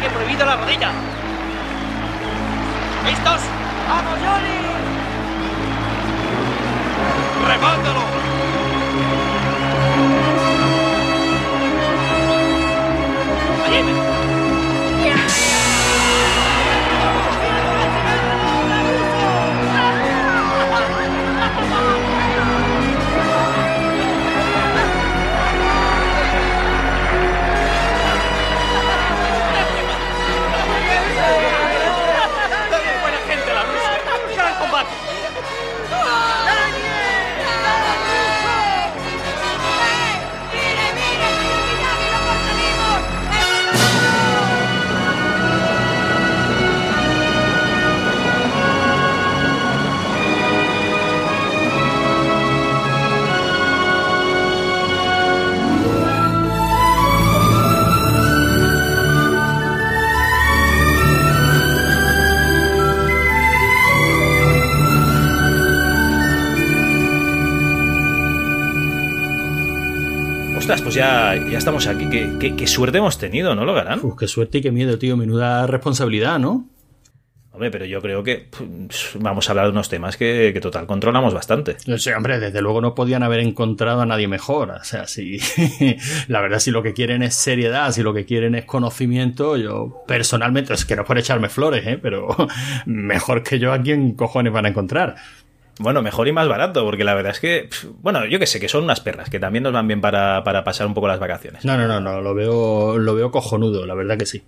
Ataque prohibido la rodilla. ¿Listos? ¡Vamos, Johnny! ¡Remátalo! Ostras, pues ya, ya estamos aquí. ¿Qué, qué, qué suerte hemos tenido, ¿no, Logarán? Uf, qué suerte y qué miedo, tío. Menuda responsabilidad, ¿no? Hombre, pero yo creo que pff, vamos a hablar de unos temas que, que total controlamos bastante. Sí, hombre, desde luego no podían haber encontrado a nadie mejor. O sea, si la verdad, si lo que quieren es seriedad, si lo que quieren es conocimiento, yo personalmente, es que no es por echarme flores, ¿eh? pero mejor que yo a quién cojones van a encontrar. Bueno, mejor y más barato, porque la verdad es que, pff, bueno, yo que sé, que son unas perras, que también nos van bien para, para pasar un poco las vacaciones. No, no, no, no, lo veo, lo veo cojonudo, la verdad que sí.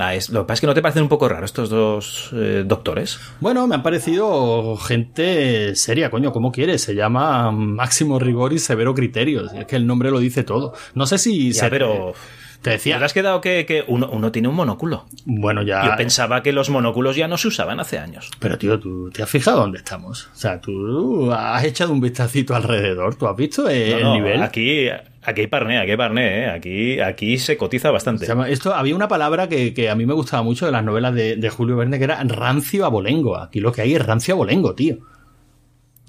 Ah, es, lo que pasa es que no te parecen un poco raros estos dos eh, doctores. Bueno, me han parecido gente seria, coño, ¿cómo quieres? Se llama Máximo Rigor y Severo Criterios. Es que el nombre lo dice todo. No sé si... Ya, se- pero... Te decía... ¿Te has quedado que, que uno, uno tiene un monóculo? Bueno, ya... Yo pensaba que los monóculos ya no se usaban hace años. Pero tío, ¿tú te has fijado dónde estamos? O sea, tú has echado un vistacito alrededor, ¿tú has visto el No, no, nivel? Aquí, aquí hay parné, aquí hay parné, ¿eh? aquí, aquí se cotiza bastante. Se llama- esto había una palabra que, que a mí me gustaba mucho de las novelas de, de Julio Verne que era rancio abolengo. Aquí lo que hay es rancio abolengo, tío.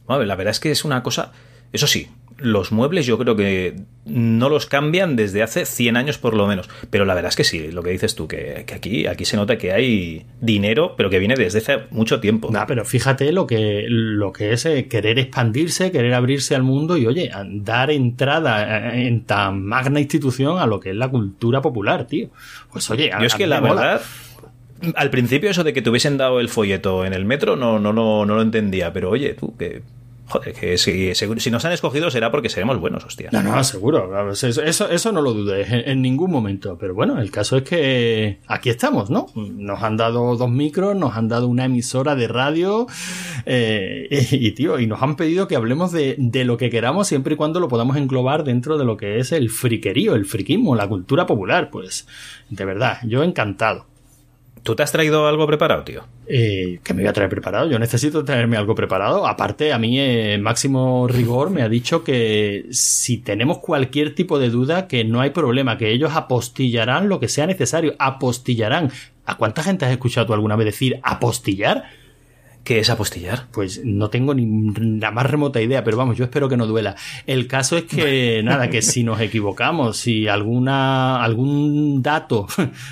Bueno, la verdad es que es una cosa. Eso sí, los muebles yo creo que no los cambian desde hace 100 años por lo menos. Pero la verdad es que sí, lo que dices tú, que, que aquí, aquí se nota que hay dinero, pero que viene desde hace mucho tiempo. Nah, pero fíjate lo que, lo que es eh, querer expandirse, querer abrirse al mundo y, oye, dar entrada eh, en tan magna institución a lo que es la cultura popular, tío. Pues oye, a- Yo es a que mí la verdad. Al principio eso de que te hubiesen dado el folleto en el metro no, no, no, no lo entendía, pero oye, tú, que... Joder, que si, si nos han escogido será porque seremos buenos, hostia. No, no, seguro. Eso, eso, no lo dudes en, ningún momento. Pero bueno, el caso es que aquí estamos, ¿no? Nos han dado dos micros, nos han dado una emisora de radio eh, y, y, tío, y nos han pedido que hablemos de, de lo que queramos siempre y cuando lo podamos englobar dentro de lo que es el friquerío, el friquismo, la cultura popular. Pues, de verdad, yo encantado. ¿Tú te has traído algo preparado, tío? Eh, ¿Qué me voy a traer preparado? Yo necesito traerme algo preparado. Aparte, a mí eh, Máximo Rigor me ha dicho que si tenemos cualquier tipo de duda, que no hay problema, que ellos apostillarán lo que sea necesario. Apostillarán. ¿A cuánta gente has escuchado tú alguna vez decir apostillar? ¿Qué es apostillar? Pues no tengo ni la más remota idea, pero vamos, yo espero que no duela. El caso es que, nada, que si nos equivocamos, si alguna, algún dato,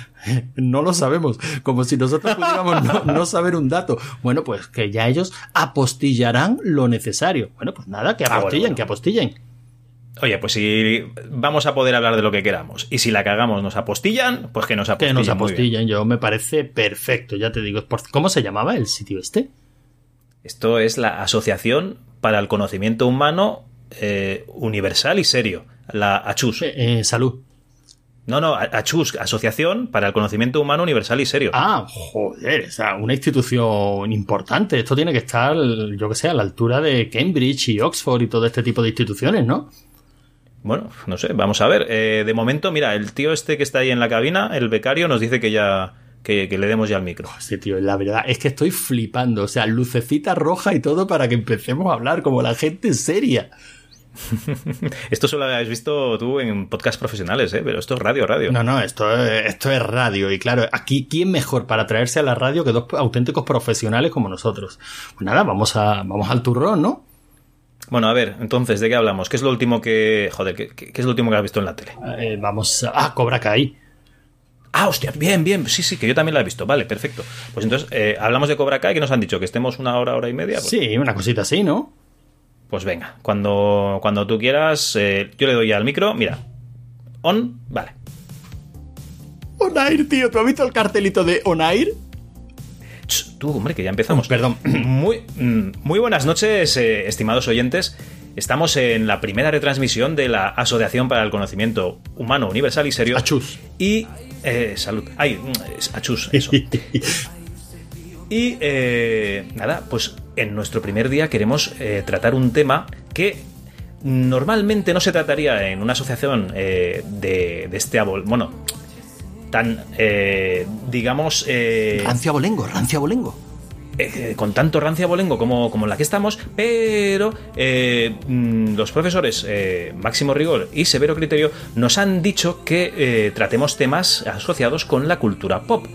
no lo sabemos, como si nosotros pudiéramos no, no saber un dato. Bueno, pues que ya ellos apostillarán lo necesario. Bueno, pues nada, que Ah, bueno, apostillen, bueno. que apostillen. Oye, pues si vamos a poder hablar de lo que queramos y si la cagamos nos apostillan, pues que nos Que apostillen. nos muy bien. apostillen, yo me parece perfecto, ya te digo. ¿Cómo se llamaba el sitio este? Esto es la Asociación para el Conocimiento Humano eh, Universal y Serio, la ACHUS. Eh, eh, salud. No, no, ACHUS, Asociación para el Conocimiento Humano Universal y Serio. Ah, joder, o sea, una institución importante. Esto tiene que estar, yo que sé, a la altura de Cambridge y Oxford y todo este tipo de instituciones, ¿no? Bueno, no sé, vamos a ver. Eh, de momento, mira, el tío este que está ahí en la cabina, el becario, nos dice que ya que, que le demos ya el micro. Sí, tío, la verdad es que estoy flipando. O sea, lucecita roja y todo para que empecemos a hablar como la gente seria. Esto solo lo has visto tú en podcasts profesionales, ¿eh? Pero esto es radio, radio. No, no, esto es, esto es radio. Y claro, aquí, ¿quién mejor para traerse a la radio que dos auténticos profesionales como nosotros? Pues nada, vamos, a, vamos al turrón, ¿no? Bueno, a ver, entonces, ¿de qué hablamos? ¿Qué es lo último que... Joder, ¿qué, qué- qué es lo último que has visto en la tele? Eh, vamos a... Ah, Cobra Kai. Ah, hostia, bien, bien. Sí, sí, que yo también la he visto. Vale, perfecto. Pues entonces, eh, hablamos de Cobra Kai, que nos han dicho que estemos una hora, hora y media. Pues, Sí, una cosita así, ¿no? pues venga, cuando, cuando tú quieras, eh, yo le doy al micro. Mira, on, vale. Onair, tío, ¿tú has visto el cartelito de Onair? Ch, tú, hombre, que ya empezamos. Oh, perdón. Muy, mm, muy buenas noches, eh, estimados oyentes. Estamos en la primera retransmisión de la Asociación para el Conocimiento Humano Universal y Serio. Achus. Y. eh, salud. Ay, mm, achus, eso. Y eh, nada, pues en nuestro primer día queremos eh, tratar un tema que normalmente no se trataría en una asociación eh, de, de este abol. Bueno, tan, eh, digamos. eh, rancia bolengo, rancia bolengo. Eh, con tanto rancia bolengo como, como la que estamos, pero eh, mm, los profesores eh, Máximo Rigor y Severo Criterio nos han dicho que eh, tratemos temas asociados con la cultura pop.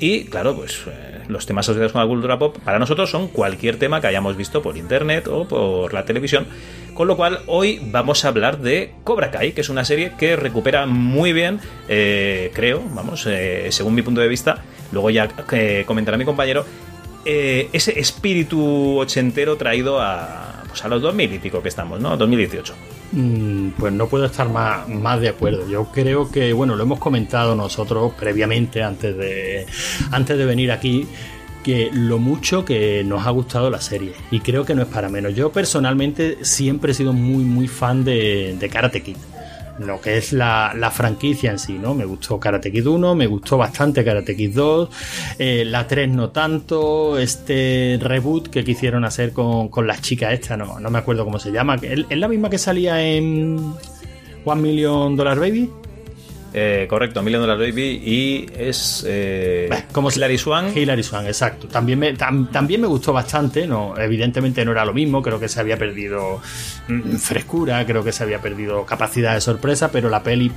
Y claro, pues eh, los temas asociados con la cultura pop para nosotros son cualquier tema que hayamos visto por internet o por la televisión. Con lo cual, hoy vamos a hablar de Cobra Kai, que es una serie que recupera muy bien, eh, creo, vamos, eh, según mi punto de vista, luego ya eh, comentará mi compañero, eh, ese espíritu ochentero traído a, pues a los 2000 y pico que estamos, ¿no? 2018. Mm, Pues no puedo estar más, más de acuerdo. Yo creo que, bueno, lo hemos comentado nosotros previamente, antes de, antes de venir aquí, que lo mucho que nos ha gustado la serie. Y creo que no es para menos. Yo personalmente siempre he sido muy, muy fan de, de Karate Kid. Lo que es la, la franquicia en sí, ¿no? Me gustó Karate Kid 1, me gustó bastante Karate Kid 2, eh, la 3 no tanto, este reboot que quisieron hacer con, con las chicas esta, no, no me acuerdo cómo se llama, es la misma que salía en One Million Dollar Baby. Eh, correcto, Million Dollar Baby y es eh, Bah, ¿cómo se- Hilary Swan. Hilary Swan, exacto. También me, tam- también me gustó bastante, no, evidentemente no era lo mismo, creo que se había perdido mm, frescura, creo que se había perdido capacidad de sorpresa, pero la peli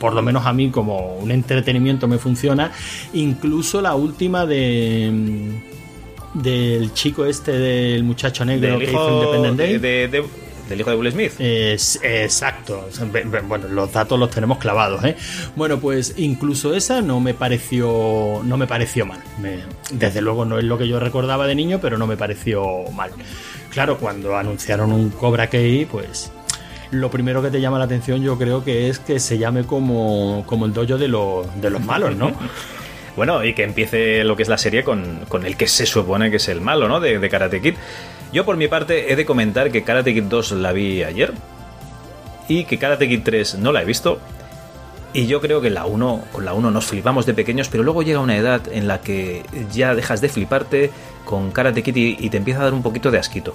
por lo menos a mí como un entretenimiento me funciona. Incluso la última de mm, del chico este del muchacho negro del que hizo hijo Independent Day. de- de- de- del hijo de Will Smith. Es- exacto. Bueno, los datos los tenemos clavados, ¿eh? Bueno, pues incluso esa no me pareció. No me pareció mal. Me- desde luego no es lo que yo recordaba de niño, pero no me pareció mal. Claro, cuando anunciaron un Cobra Kai, pues. Lo primero que te llama la atención, yo creo que es que se llame como, como el dojo de los, de los malos, ¿no? Bueno, y que empiece lo que es la serie con, con el que se supone que es el malo, ¿no? De, Karate Kid. Yo, por mi parte, he de comentar que Karate Kid 2 la vi ayer y que Karate Kid 3 no la he visto. Y yo creo que la 1, con la 1 nos flipamos de pequeños, pero luego llega una edad en la que ya dejas de fliparte con Karate Kid y, y te empieza a dar un poquito de asquito.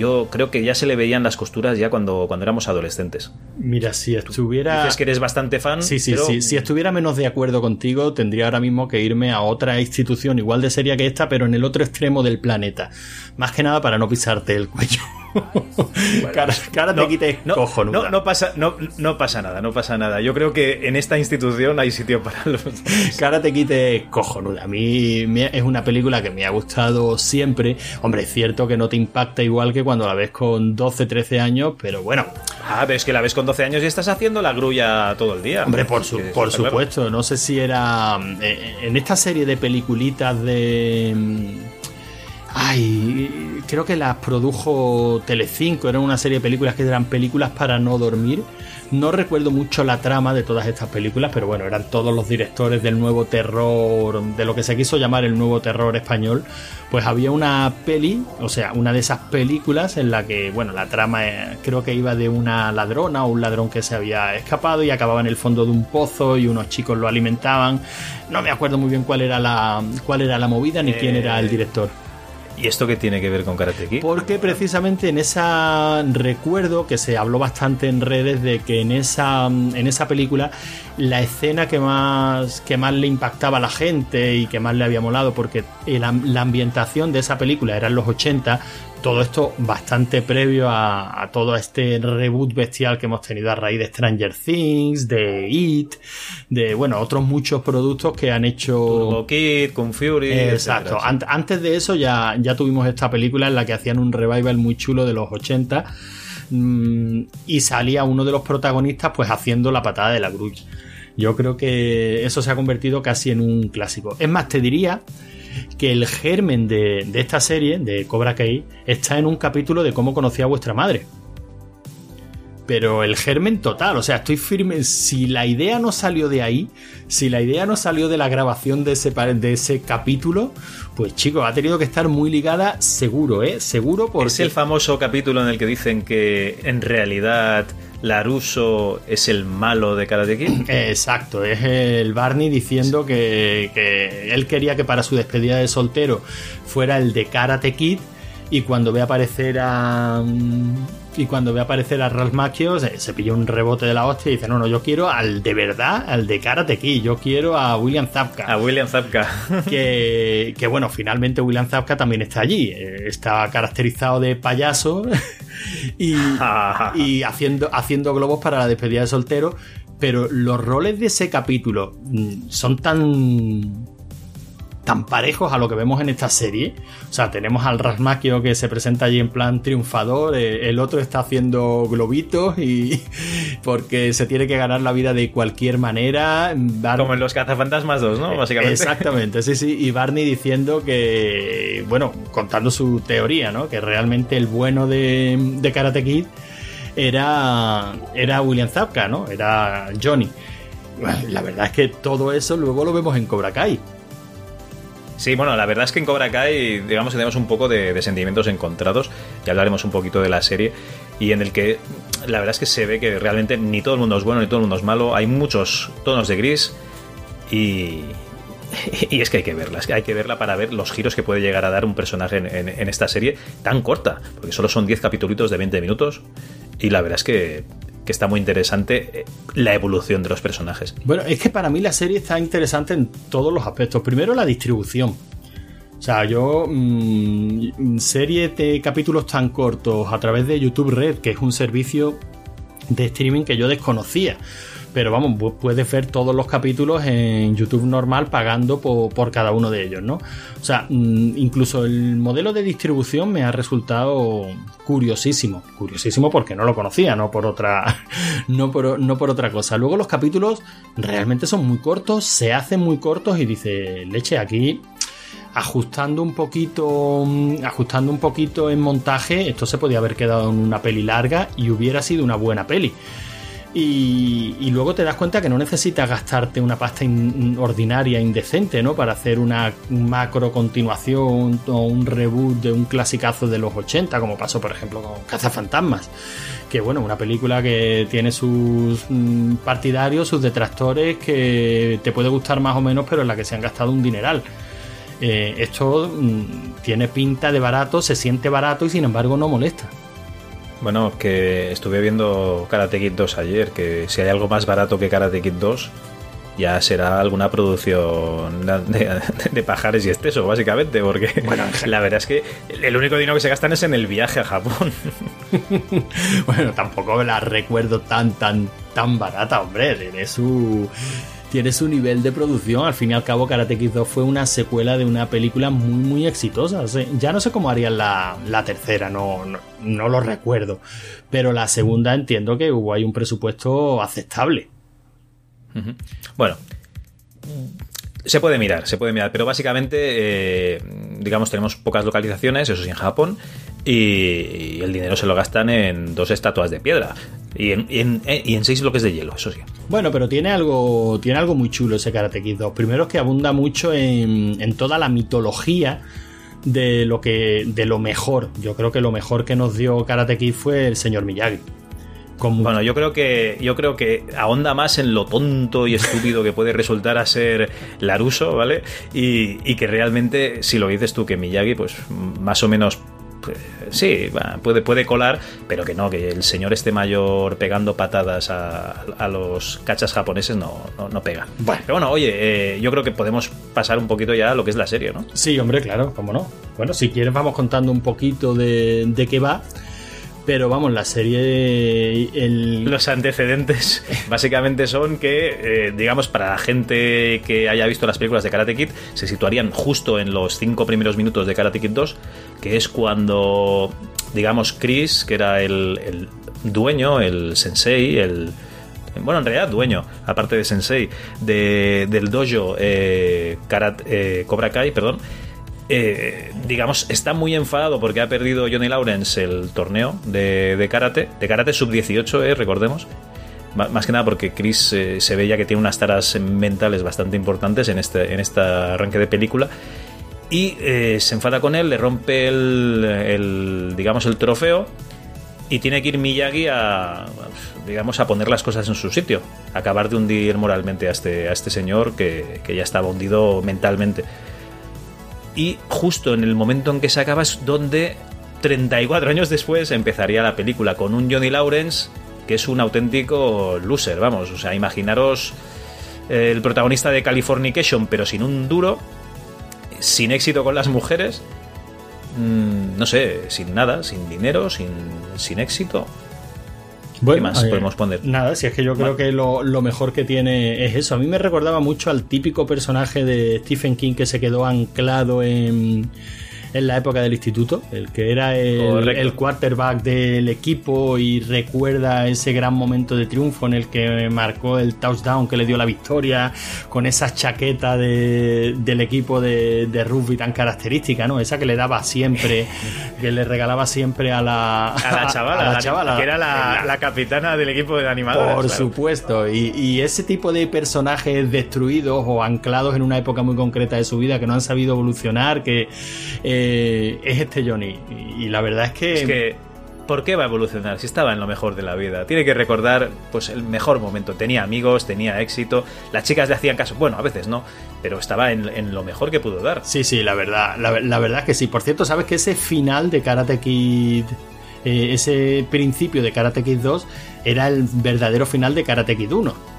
Yo creo que ya se le veían las costuras ya cuando, cuando éramos adolescentes. Mira, si estuviera. Dices que eres bastante fan. Sí, sí, pero- sí. Si estuviera menos de acuerdo contigo, tendría ahora mismo que irme a otra institución igual de seria que esta, pero en el otro extremo del planeta. Más que nada para no pisarte el cuello. cara, cara te quites no, no, no pasa, no, no pasa nada, no pasa nada. Yo creo que en esta institución hay sitio para los. Cara te quite cojonuda. A mí me- es una película que me ha gustado siempre. Hombre, es cierto que no te impacta igual que cuando la ves con 12, 13 años, pero bueno, Ah, pero es que la ves con 12 años y estás haciendo la grulla todo el día. Hombre, por, su- por claro. supuesto. No sé si era. eh, en esta serie de peliculitas de. Ay, creo que las produjo Telecinco. Era una serie de películas que eran películas para no dormir. No recuerdo mucho la trama de todas estas películas, pero bueno, eran todos los directores del nuevo terror, de lo que se quiso llamar el nuevo terror español. Pues había una peli, o sea, una de esas películas en la que, bueno, la trama eh, creo que iba de una ladrona o un ladrón que se había escapado y acababa en el fondo de un pozo y unos chicos lo alimentaban. No me acuerdo muy bien cuál era la, cuál era la movida ni quién era el director. ¿Y esto qué tiene que ver con Karate Kid? Porque precisamente en esa recuerdo que se habló bastante en redes de que en esa en esa película la escena que más que más le impactaba a la gente y que más le había molado porque el am- la ambientación de esa película era en los 80 todo esto bastante previo a, a todo este reboot bestial que hemos tenido a raíz de Stranger Things, de It, de bueno, otros muchos productos que han hecho Turbo Kid, Kung Fury. Exacto. etcétera. Antes de eso ya, ya tuvimos esta película en la que hacían un revival muy chulo de los 80 mm, y salía uno de los protagonistas pues haciendo la patada de la grulla. Yo creo que eso se ha convertido casi en un clásico. Es más, te diría que el germen de, de esta serie, de Cobra Kai, está en un capítulo de cómo conocí a vuestra madre pero el germen total, o sea, estoy firme, si la idea no salió de ahí, si la idea no salió de la grabación de ese, de ese capítulo, pues chicos, ha tenido que estar muy ligada seguro, ¿eh? Seguro porque... Es el famoso capítulo en el que dicen que en realidad... Laruso es el malo de Karate Kid. Exacto, es el Barney diciendo que, que, él quería que para su despedida de soltero fuera el de Karate Kid y cuando ve aparecer a y cuando ve aparecer a Ralph Macchio se, se pilla un rebote de la hostia y dice no no yo quiero al de verdad al de Karate Kid yo quiero a William Zapka a William Zapka que, que bueno finalmente William Zapka también está allí eh, está caracterizado de payaso y, y haciendo haciendo globos para la despedida de soltero. Pero los roles de ese capítulo mm, son tan tan parejos a lo que vemos en esta serie. O sea, tenemos al Rasmaquio que se presenta allí en plan triunfador, eh, el otro está haciendo globitos y porque se tiene que ganar la vida de cualquier manera. Como en los cazafantasmas 2, ¿no? Básicamente. Exactamente, sí, sí. Y Barney diciendo que, bueno, contando su teoría, ¿no? Que realmente el bueno de, de Karate Kid era, era William Zapka, ¿no? Era Johnny. La verdad es que todo eso luego lo vemos en Cobra Kai. Sí, bueno, la verdad es que en Cobra Kai, digamos que tenemos un poco de, sentimientos encontrados. Ya hablaremos un poquito de la serie. Y en el que la verdad es que se ve que realmente ni todo el mundo es bueno ni todo el mundo es malo. Hay muchos tonos de gris. Y. Y es que hay que verla, hay que verla para ver los giros que puede llegar a dar un personaje en, en, en esta serie tan corta, porque solo son 10 capítulos de 20 minutos. Y la verdad es que que está muy interesante la evolución de los personajes. Bueno, es que para mí la serie está interesante en todos los aspectos. Primero, la distribución. O sea, yo, mmm, serie de capítulos tan cortos a través de YouTube Red, que es un servicio de streaming que yo desconocía pero vamos, puedes ver todos los capítulos en YouTube normal pagando por, cada uno de ellos, ¿no? O sea, mm, incluso el modelo de distribución me ha resultado curiosísimo, curiosísimo porque no lo conocía, no por otra, no por, no por otra cosa. Luego los capítulos realmente son muy cortos, se hacen muy cortos y dice, leche, aquí ajustando un poquito mm, ajustando un poquito en montaje esto se podía haber quedado en una peli larga y hubiera sido una buena peli y, y, luego te das cuenta que no necesitas gastarte una pasta in, ordinaria, indecente, ¿no? Para hacer una macro continuación o un reboot de un clasicazo de los 80, como pasó, por ejemplo, con Cazafantasmas. Que bueno, una película que tiene sus mm, partidarios, sus detractores, que te puede gustar más o menos, pero en la que se han gastado un dineral. Eh, esto mm, tiene pinta de barato, se siente barato y sin embargo no molesta. Bueno, que estuve viendo Karate Kid 2 ayer, que si hay algo más barato que Karate Kid 2, ya será alguna producción de, pajares y exceso, básicamente, porque bueno, la verdad es que el único dinero que se gastan es en el viaje a Japón. bueno, tampoco la recuerdo tan, tan, tan barata, hombre, tiene su tiene su nivel de producción. Al fin y al cabo, Karate Kid 2 fue una secuela de una película muy, muy exitosa. Ya no sé cómo harían la, la tercera, no, no, no, lo recuerdo. Pero la segunda entiendo que hubo ahí un presupuesto aceptable. Bueno. Se puede mirar, se puede mirar, pero básicamente, eh, digamos, tenemos pocas localizaciones, eso sí, en Japón, y, y, el dinero se lo gastan en dos estatuas de piedra. Y en, y, en, y en, seis bloques de hielo, eso sí. Bueno, pero tiene algo, tiene algo muy chulo ese Karate Kid 2. Primero es que abunda mucho en, en toda la mitología de lo que de lo mejor. Yo creo que lo mejor que nos dio Karate Kid fue el señor Miyagi. Con... Bueno, yo creo que yo creo que ahonda más en lo tonto y estúpido que puede resultar a ser Laruso, ¿vale? Y, y que realmente, si lo dices tú que Miyagi, pues más o menos sí, puede, puede colar, pero que no, que el señor este mayor pegando patadas a, a los cachas japoneses no, no, no pega. Bueno. Pero bueno, oye, eh, yo creo que podemos pasar un poquito ya a lo que es la serie, ¿no? Sí, hombre, claro, cómo no. Bueno, si quieres vamos contando un poquito de, de qué va. Pero vamos, la serie. El... Los antecedentes básicamente son que, eh, digamos, para la gente que haya visto las películas de Karate Kid, se situarían justo en los cinco primeros minutos de Karate Kid 2, que es cuando, digamos, Chris, que era el, el dueño, el sensei, el, bueno, en realidad dueño, aparte de Sensei, de, del dojo eh, Karat- eh, Cobra Kai, perdón, eh, digamos, está muy enfadado porque ha perdido Johnny Lawrence el torneo de, de karate, de karate sub-18, eh, recordemos. Más que nada porque Chris eh, se ve ya que tiene unas taras mentales bastante importantes en este, en este arranque de película. Y eh, se enfada con él, le rompe el, el, digamos, el trofeo y tiene que ir Miyagi a, digamos, a poner las cosas en su sitio, acabar de hundir moralmente a este, a este señor que, que ya estaba hundido mentalmente. Y justo en el momento en que se acaba es donde 34 años después empezaría la película con un Johnny Lawrence que es un auténtico loser, vamos, o sea, imaginaros eh, el protagonista de Californication pero sin un duro, sin éxito con las mujeres, mm, no sé, sin nada, sin dinero, sin, sin éxito. ¿Qué más eh, podemos poner? Nada, si es que yo creo que lo, lo mejor que tiene es eso. A mí me recordaba mucho al típico personaje de Stephen King que se quedó anclado en, en la época del instituto, el que era el, el quarterback del equipo y recuerda ese gran momento de triunfo en el que marcó el touchdown que le dio la victoria, con esa chaqueta de- del equipo de, de rugby tan característica, ¿no? Esa que le daba siempre, que le regalaba siempre a la, A la chavala, a la chavala. que era la, la capitana del equipo de animadores. Por claro. supuesto, y, y ese tipo de personajes destruidos o anclados en una época muy concreta de su vida que no han sabido evolucionar, que eh, es este Johnny. Y, y la verdad es que, Es que, ¿por qué va a evolucionar si estaba en lo mejor de la vida? Tiene que recordar pues el mejor momento. Tenía amigos, tenía éxito, las chicas le hacían caso. Bueno, a veces no, pero estaba en, en lo mejor que pudo dar. Sí, sí, la verdad, la, la verdad es que sí. Por cierto, ¿sabes que ese final de Karate Kid, eh, ese principio de Karate Kid 2, era el verdadero final de Karate Kid 1?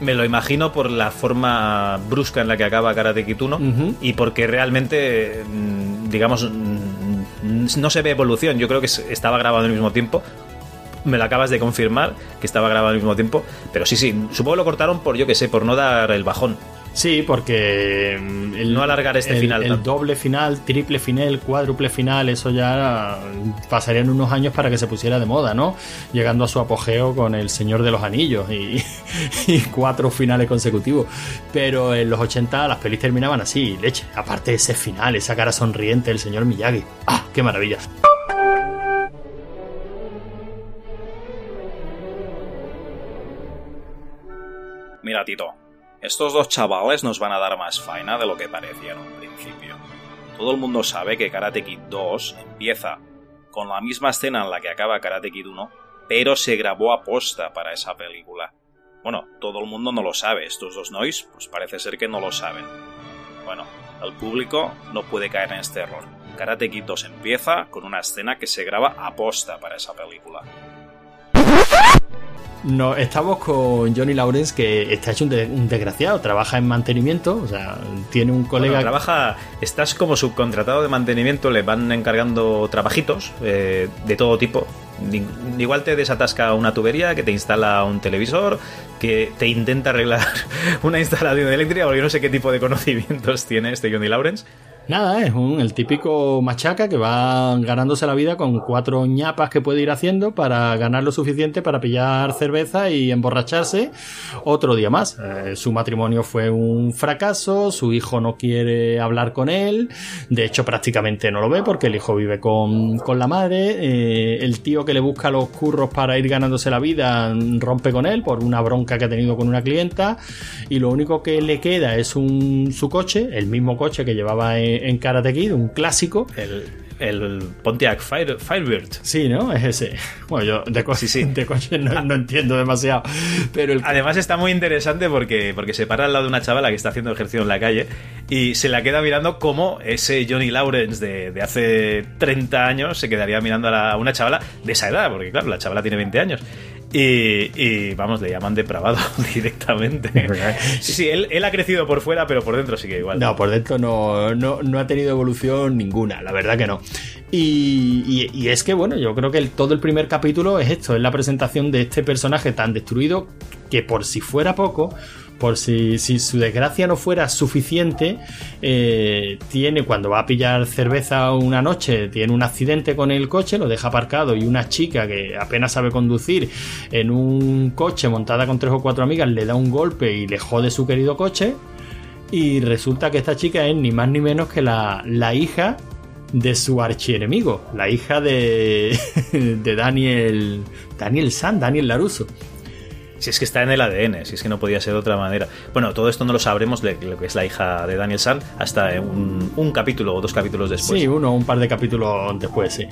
Me lo imagino por la forma brusca en la que acaba Karate Kid 1 Ujú. y porque realmente, mm, digamos, mm, no se ve evolución. Yo creo que estaba grabado al mismo tiempo. Me lo acabas de confirmar que estaba grabado al mismo tiempo. Pero sí, sí, supongo lo cortaron por, yo que sé, por no dar el bajón. Sí, porque mm, el, No alargar este el- final El tanto. doble final, triple final, cuádruple final, eso ya pasarían unos años para que se pusiera de moda, ¿no? Llegando a su apogeo con El Señor de los Anillos y, y cuatro finales consecutivos. Pero en los 80 las pelis terminaban así, leche. Aparte de ese final, esa cara sonriente del señor Miyagi. ¡Ah, qué maravilla! Mira, Tito, estos dos chavales nos van a dar más faena de lo que parecía en un principio. Todo el mundo sabe que Karate Kid 2 empieza con la misma escena en la que acaba Karate Kid 1, pero se grabó a posta para esa película. Bueno, todo el mundo no lo sabe, estos dos nois, pues parece ser que no lo saben. Bueno, el público no puede caer en este error. Karate Kid 2 empieza con una escena que se graba a posta para esa película. No, estamos con Johnny Lawrence, que está hecho un, de- un desgraciado, trabaja en mantenimiento, o sea, tiene un colega Bueno, trabaja, estás como subcontratado de mantenimiento, le van encargando trabajitos eh, de todo tipo. Igual te desatasca una tubería, que te instala un televisor, que te intenta arreglar una instalación eléctrica, porque yo no sé qué tipo de conocimientos tiene este Johnny Lawrence. Nada, es un, el típico machaca que va ganándose la vida con cuatro ñapas que puede ir haciendo para ganar lo suficiente para pillar cerveza y emborracharse otro día más. Eh, su matrimonio fue un fracaso, su hijo no quiere hablar con él, de hecho prácticamente no lo ve porque el hijo vive con, con la madre, eh, el tío que le busca los curros para ir ganándose la vida rompe con él por una bronca que ha tenido con una clienta y lo único que le queda es un, su coche, el mismo coche que llevaba en, en Karate Kid, un clásico. El, el Pontiac Fire, Firebird. Sí, ¿no? Es ese. Bueno, yo de, co Sí, sí. de coche no, no entiendo demasiado, pero el Además está muy interesante porque, porque se para al lado de una chavala que está haciendo ejercicio en la calle y se la queda mirando como ese Johnny Lawrence de, de hace 30 años se quedaría mirando a, la- a una chavala de esa edad, porque claro, la chavala tiene 20 años. Y, y, vamos, le llaman depravado directamente. Sí, sí, él, él ha crecido por fuera, pero por dentro sigue igual. No, por dentro no, no, no ha tenido evolución ninguna, la verdad que no. Y, y- y es que, bueno, yo creo que el- todo el primer capítulo es esto, es la presentación de este personaje tan destruido que por si fuera poco, por si, si su desgracia no fuera suficiente, eh, tiene cuando va a pillar cerveza una noche, tiene un accidente con el coche, lo deja aparcado y una chica que apenas sabe conducir en un coche montada con tres o cuatro amigas le da un golpe y le jode su querido coche. Y resulta que esta chica es ni más ni menos que la, la hija de su archienemigo, la hija de, de Daniel, Daniel San, Daniel Laruso. Si es que está en el ADN, si es que no podía ser de otra manera. Bueno, todo esto no lo sabremos de lo que es la hija de Daniel San hasta un, un capítulo o dos capítulos después. Sí, uno o un par de capítulos después, sí.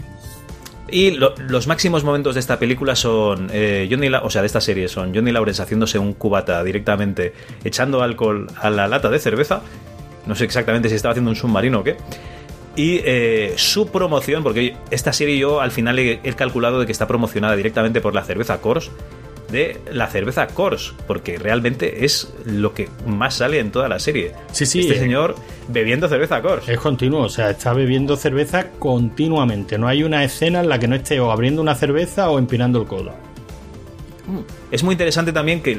Y lo- los máximos momentos de esta película son eh, Johnny, La- o sea, de esta serie son Johnny Lawrence haciéndose un cubata directamente, echando alcohol a la lata de cerveza. No sé exactamente si estaba haciendo un submarino o qué. Y eh, su promoción, porque esta serie yo al final he, he calculado de que está promocionada directamente por la cerveza Coors, de la cerveza Coors, porque realmente es lo que más sale en toda la serie. Sí, sí, Este eh. señor bebiendo cerveza Coors. Es continuo, o sea, está bebiendo cerveza continuamente. No hay una escena en la que no esté o abriendo una cerveza o empinando el codo. Es muy interesante también que,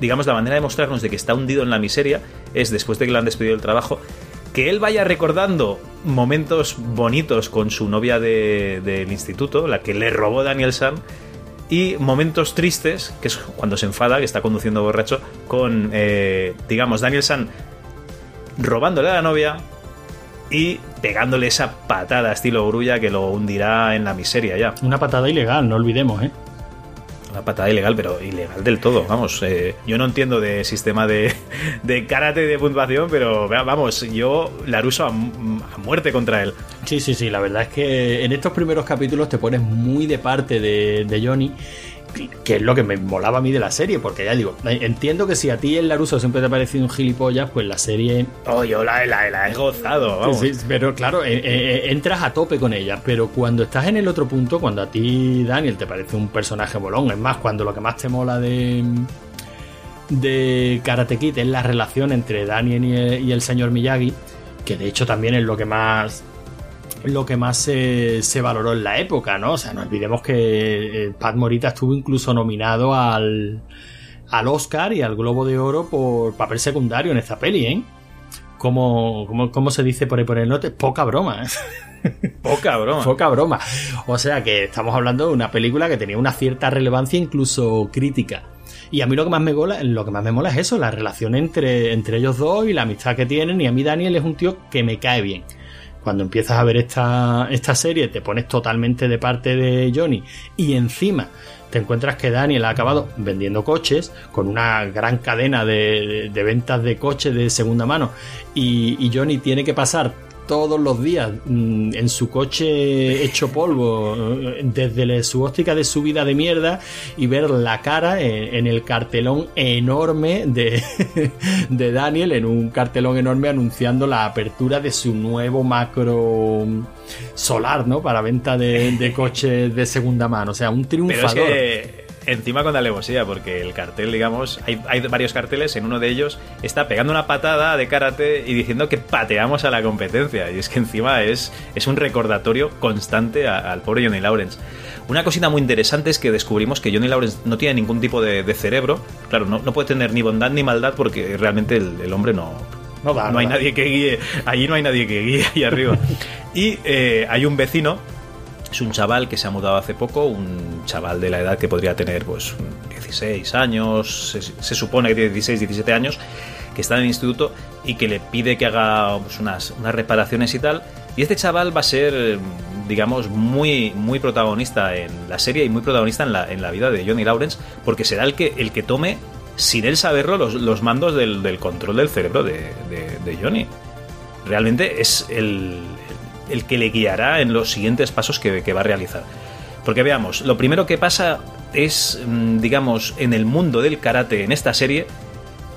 digamos, la manera de mostrarnos de que está hundido en la miseria es después de que le han despedido del trabajo, que él vaya recordando momentos bonitos con su novia de- del instituto, la que le robó Daniel San, y momentos tristes, que es cuando se enfada, que está conduciendo borracho, con, eh, digamos, Daniel San robándole a la novia y pegándole esa patada estilo grulla que lo hundirá en la miseria ya. Una patada ilegal, no olvidemos, ¿eh? Una patada ilegal, pero ilegal del todo. Vamos, eh, yo no entiendo de sistema de, de karate de puntuación, pero vamos, yo Laruso a, a muerte contra él. Sí, sí, sí, la verdad es que en estos primeros capítulos te pones muy de parte de Johnny, que es lo que me molaba a mí de la serie, porque ya digo, entiendo que si a ti el Laruso siempre te ha parecido un gilipollas, pues la serie... Oh, yo la, la- la he gozado, vamos. Sí, pero claro, eh, eh, entras a tope con ella, pero cuando estás en el otro punto, cuando a ti Daniel te parece un personaje bolón, es más, cuando lo que más te mola de de Karate Kid es la relación entre Daniel y el, y el señor Miyagi, que de hecho también es lo que más lo que más se, se valoró en la época, ¿no? O sea, no olvidemos que eh, Pat Morita estuvo incluso nominado al, al Oscar y al Globo de Oro por papel secundario en esta peli, ¿eh? Como, como, como se dice por ahí por el note, poca broma. ¿eh? Poca broma. Poca broma. O sea que estamos hablando de una película que tenía una cierta relevancia, incluso crítica. Y a mí lo que más me mola, lo que más me mola es eso, la relación entre, entre ellos dos y la amistad que tienen. Y a mí Daniel es un tío que me cae bien. Cuando empiezas a ver esta, esta serie, te pones totalmente de parte de Johnny y encima te encuentras que Daniel ha acabado vendiendo coches con una gran cadena de, de- ventas de coches de segunda mano y Johnny tiene que pasar todos los días mm, en su coche hecho polvo eh, desde su óptica de su vida de mierda y ver la cara en, en el cartelón enorme de, de Daniel en un cartelón enorme anunciando la apertura de su nuevo macro solar, ¿no? Para venta de, de coches de segunda mano. O sea, un Pero es triunfador. que encima con alevosía, porque el cartel, digamos, hay, hay varios carteles, en uno de ellos está pegando una patada de karate y diciendo que pateamos a la competencia. Y es que encima es, es un recordatorio constante a- al pobre Johnny Lawrence. Una cosita muy interesante es que descubrimos que Johnny Lawrence no tiene ningún tipo de, de cerebro. Claro, no, no puede tener ni bondad ni maldad porque realmente el, el hombre no, No da, no no hay nadie que guíe. Allí no hay nadie que guíe ahí arriba. Y eh, hay un vecino es un chaval que se ha mudado hace poco, un chaval de la edad que podría tener pues 16 años, se, supone que tiene 16, 17 años, que está en el instituto y que le pide que haga pues, unas, unas reparaciones y tal. Y este chaval va a ser, digamos, muy, muy protagonista en la serie y muy protagonista en la, en la vida de Johnny Lawrence, porque será el que, el que tome, sin él saberlo, los, los mandos del, del control del cerebro de, de- de Johnny realmente es el, el que le guiará en los siguientes pasos que, que va a realizar. Porque veamos, lo primero que pasa es, mm, digamos, en el mundo del karate, en esta serie,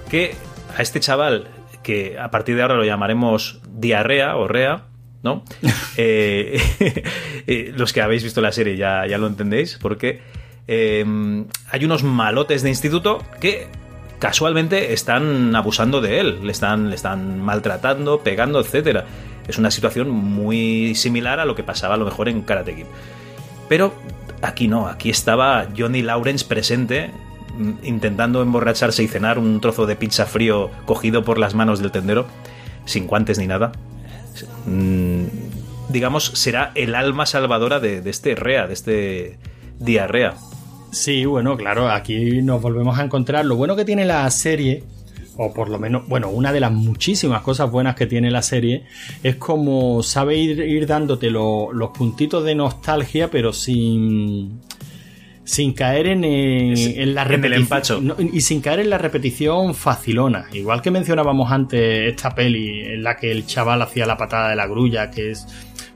que a este chaval, que a partir de ahora lo llamaremos diarrea o rea, ¿no? Eh, eh, los que habéis visto la serie ya, ya lo entendéis, porque eh, hay unos malotes de instituto que casualmente están abusando de él, le están, le están maltratando, pegando, etcétera. Es una situación muy similar a lo que pasaba a lo mejor en Karate Kid. Pero aquí no, aquí estaba Johnny Lawrence presente, mm, intentando emborracharse y cenar un trozo de pizza frío cogido por las manos del tendero, sin guantes ni nada. Mm, digamos, será el alma salvadora de, de este rea, de este diarrea. Sí, bueno, claro, aquí nos volvemos a encontrar. Lo bueno que tiene la serie, o por lo menos, bueno, una de las muchísimas cosas buenas que tiene la serie, es como sabe ir, ir dándote lo- los puntitos de nostalgia, pero sin. Sin caer en, eh, en la en el repetición. no, y sin caer en la repetición facilona. Igual que mencionábamos antes esta peli en la que el chaval hacía la patada de la grulla, que es.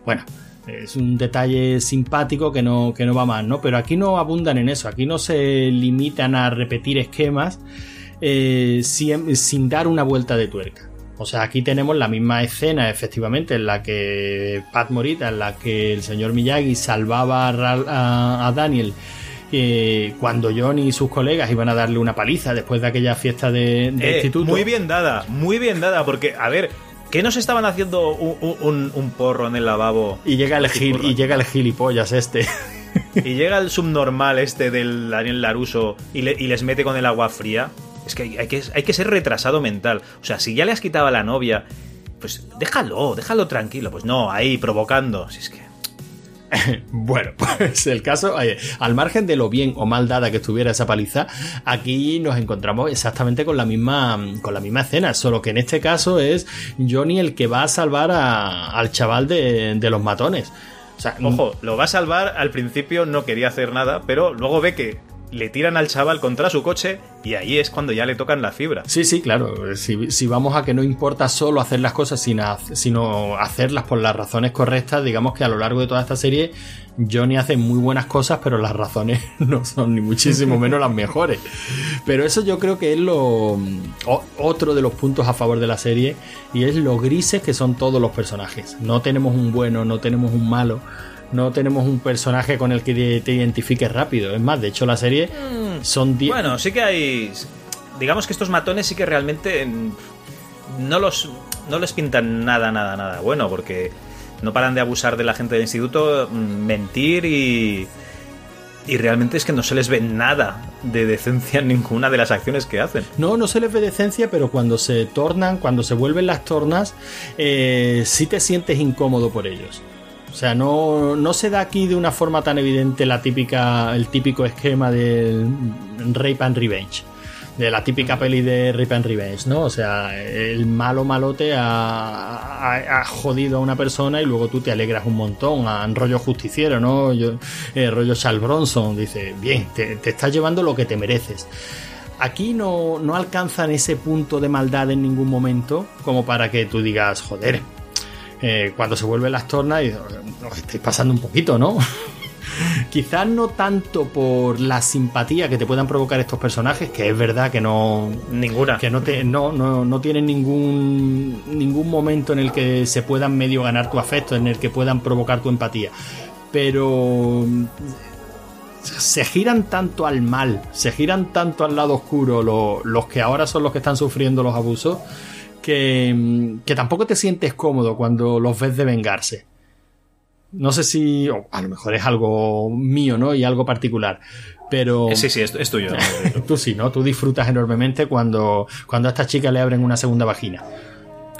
Bueno, es un detalle simpático que no, que no va más, ¿no? Pero aquí no abundan en eso, aquí no se limitan a repetir esquemas eh, sin, sin dar una vuelta de tuerca. O sea, aquí tenemos la misma escena, efectivamente, en la que Pat Morita, en la que el señor Miyagi salvaba a, Daniel eh, cuando Johnny y sus colegas iban a darle una paliza después de aquella fiesta de, de Eh, instituto. muy bien dada, muy bien dada, porque, a ver, ¿qué nos estaban haciendo un, un- un porro en el lavabo? Y llega el Sí, gil, porra. y llega el gilipollas este. y llega el subnormal este del Daniel Laruso y, le- y les mete con el agua fría. Es que hay, hay que hay que ser retrasado mental. O sea, si ya le has quitado a la novia, pues déjalo, déjalo tranquilo. Pues no, ahí provocando. Si es que. Bueno, pues el caso, al margen de lo bien o mal dada que estuviera esa paliza, aquí nos encontramos exactamente con la misma, con la misma escena, solo que en este caso es Johnny el que va a salvar a- al chaval de, de los matones. O sea, Ojo, lo va a salvar. Al principio no quería hacer nada, pero luego ve que le tiran al chaval contra su coche y ahí es cuando ya le tocan la fibra. Sí, sí, claro. Si, si vamos a que no importa solo hacer las cosas, sino, hacerlas por las razones correctas, digamos que a lo largo de toda esta serie, Johnny hace muy buenas cosas, pero las razones no son ni muchísimo menos las mejores. Pero eso yo creo que es lo otro de los puntos a favor de la serie y es lo grises que son todos los personajes. No tenemos un bueno, no tenemos un malo. No tenemos un personaje con el que te identifiques rápido. Es más, de hecho, la serie son 10. Bueno, sí que hay. Digamos que estos matones sí que realmente mm, no los no les pintan nada, nada, nada bueno, porque no paran de abusar de la gente del instituto, mm, mentir y. Y realmente es que no se les ve nada de decencia en ninguna de las acciones que hacen. No, no se les ve decencia, pero cuando se tornan, cuando se vuelven las tornas, eh, sí te sientes incómodo por ellos. O sea, no, no se da aquí de una forma tan evidente la típica, el típico esquema del Rape and Revenge. De la típica peli de Rape and Revenge, ¿no? O sea, el malo malote ha, ha- jodido a una persona y luego tú te alegras un montón. A rollo justiciero, ¿no? Yo, eh, rollo Charles Bronson. Dice, bien, te, te estás llevando lo que te mereces. Aquí no, no alcanzan ese punto de maldad en ningún momento como para que tú digas, joder, eh, cuando se vuelven las tornas, y, os estáis pasando un poquito, ¿no? Quizás no tanto por la simpatía que te puedan provocar estos personajes, que es verdad que no, Ninguna. que no, te, no, no, no tienen ningún, ningún momento en el que se puedan medio ganar tu afecto, en el que puedan provocar tu empatía. Pero mm, se giran tanto al mal, se giran tanto al lado oscuro lo- los que ahora son los que están sufriendo los abusos, que, mm, que tampoco te sientes cómodo cuando los ves de vengarse. No sé si, a lo mejor es algo mío, ¿no? Y algo particular. Pero... Eh, Sí, sí, es, es tuyo. Tú sí, ¿no? Tú disfrutas enormemente cuando, cuando a esta chica le abren una segunda vagina.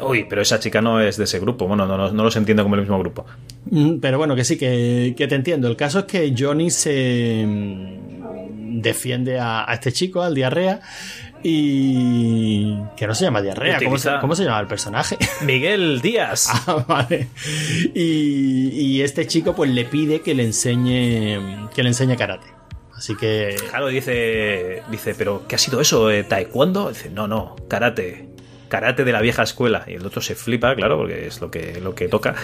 Uy, pero esa chica no es de ese grupo. Bueno, no, no, no los entiendo como el mismo grupo. Mm, Pero bueno, que sí, que, que te entiendo. El caso es que Johnny se mm, defiende a, a este chico, al diarrea, y que no se llama diarrea. ¿Cómo se, cómo se llama el personaje? Miguel Díaz. Ah, vale. Y, y este chico pues le pide que le enseñe que le enseñe karate. Así que Claro, dice, dice, pero ¿qué ha sido eso? eh, ¿Taekwondo? Dice, no, no, karate. Karate de la vieja escuela. Y el otro se flipa, claro, porque es lo que, lo que toca.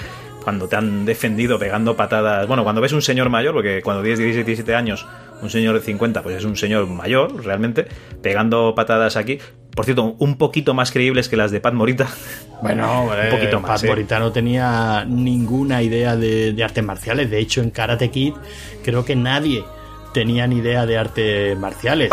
Cuando te han defendido pegando patadas. Bueno, cuando ves un señor mayor, porque cuando tienes 16, 17 años, un señor de 50, pues es un señor mayor, realmente, pegando patadas aquí. Por cierto, un poquito más creíbles que las de Pat Morita. Bueno, Un poquito más, Pat ¿eh? Morita no tenía ninguna idea de, de artes marciales. De hecho, en Karate Kid creo que nadie tenía ni idea de artes marciales.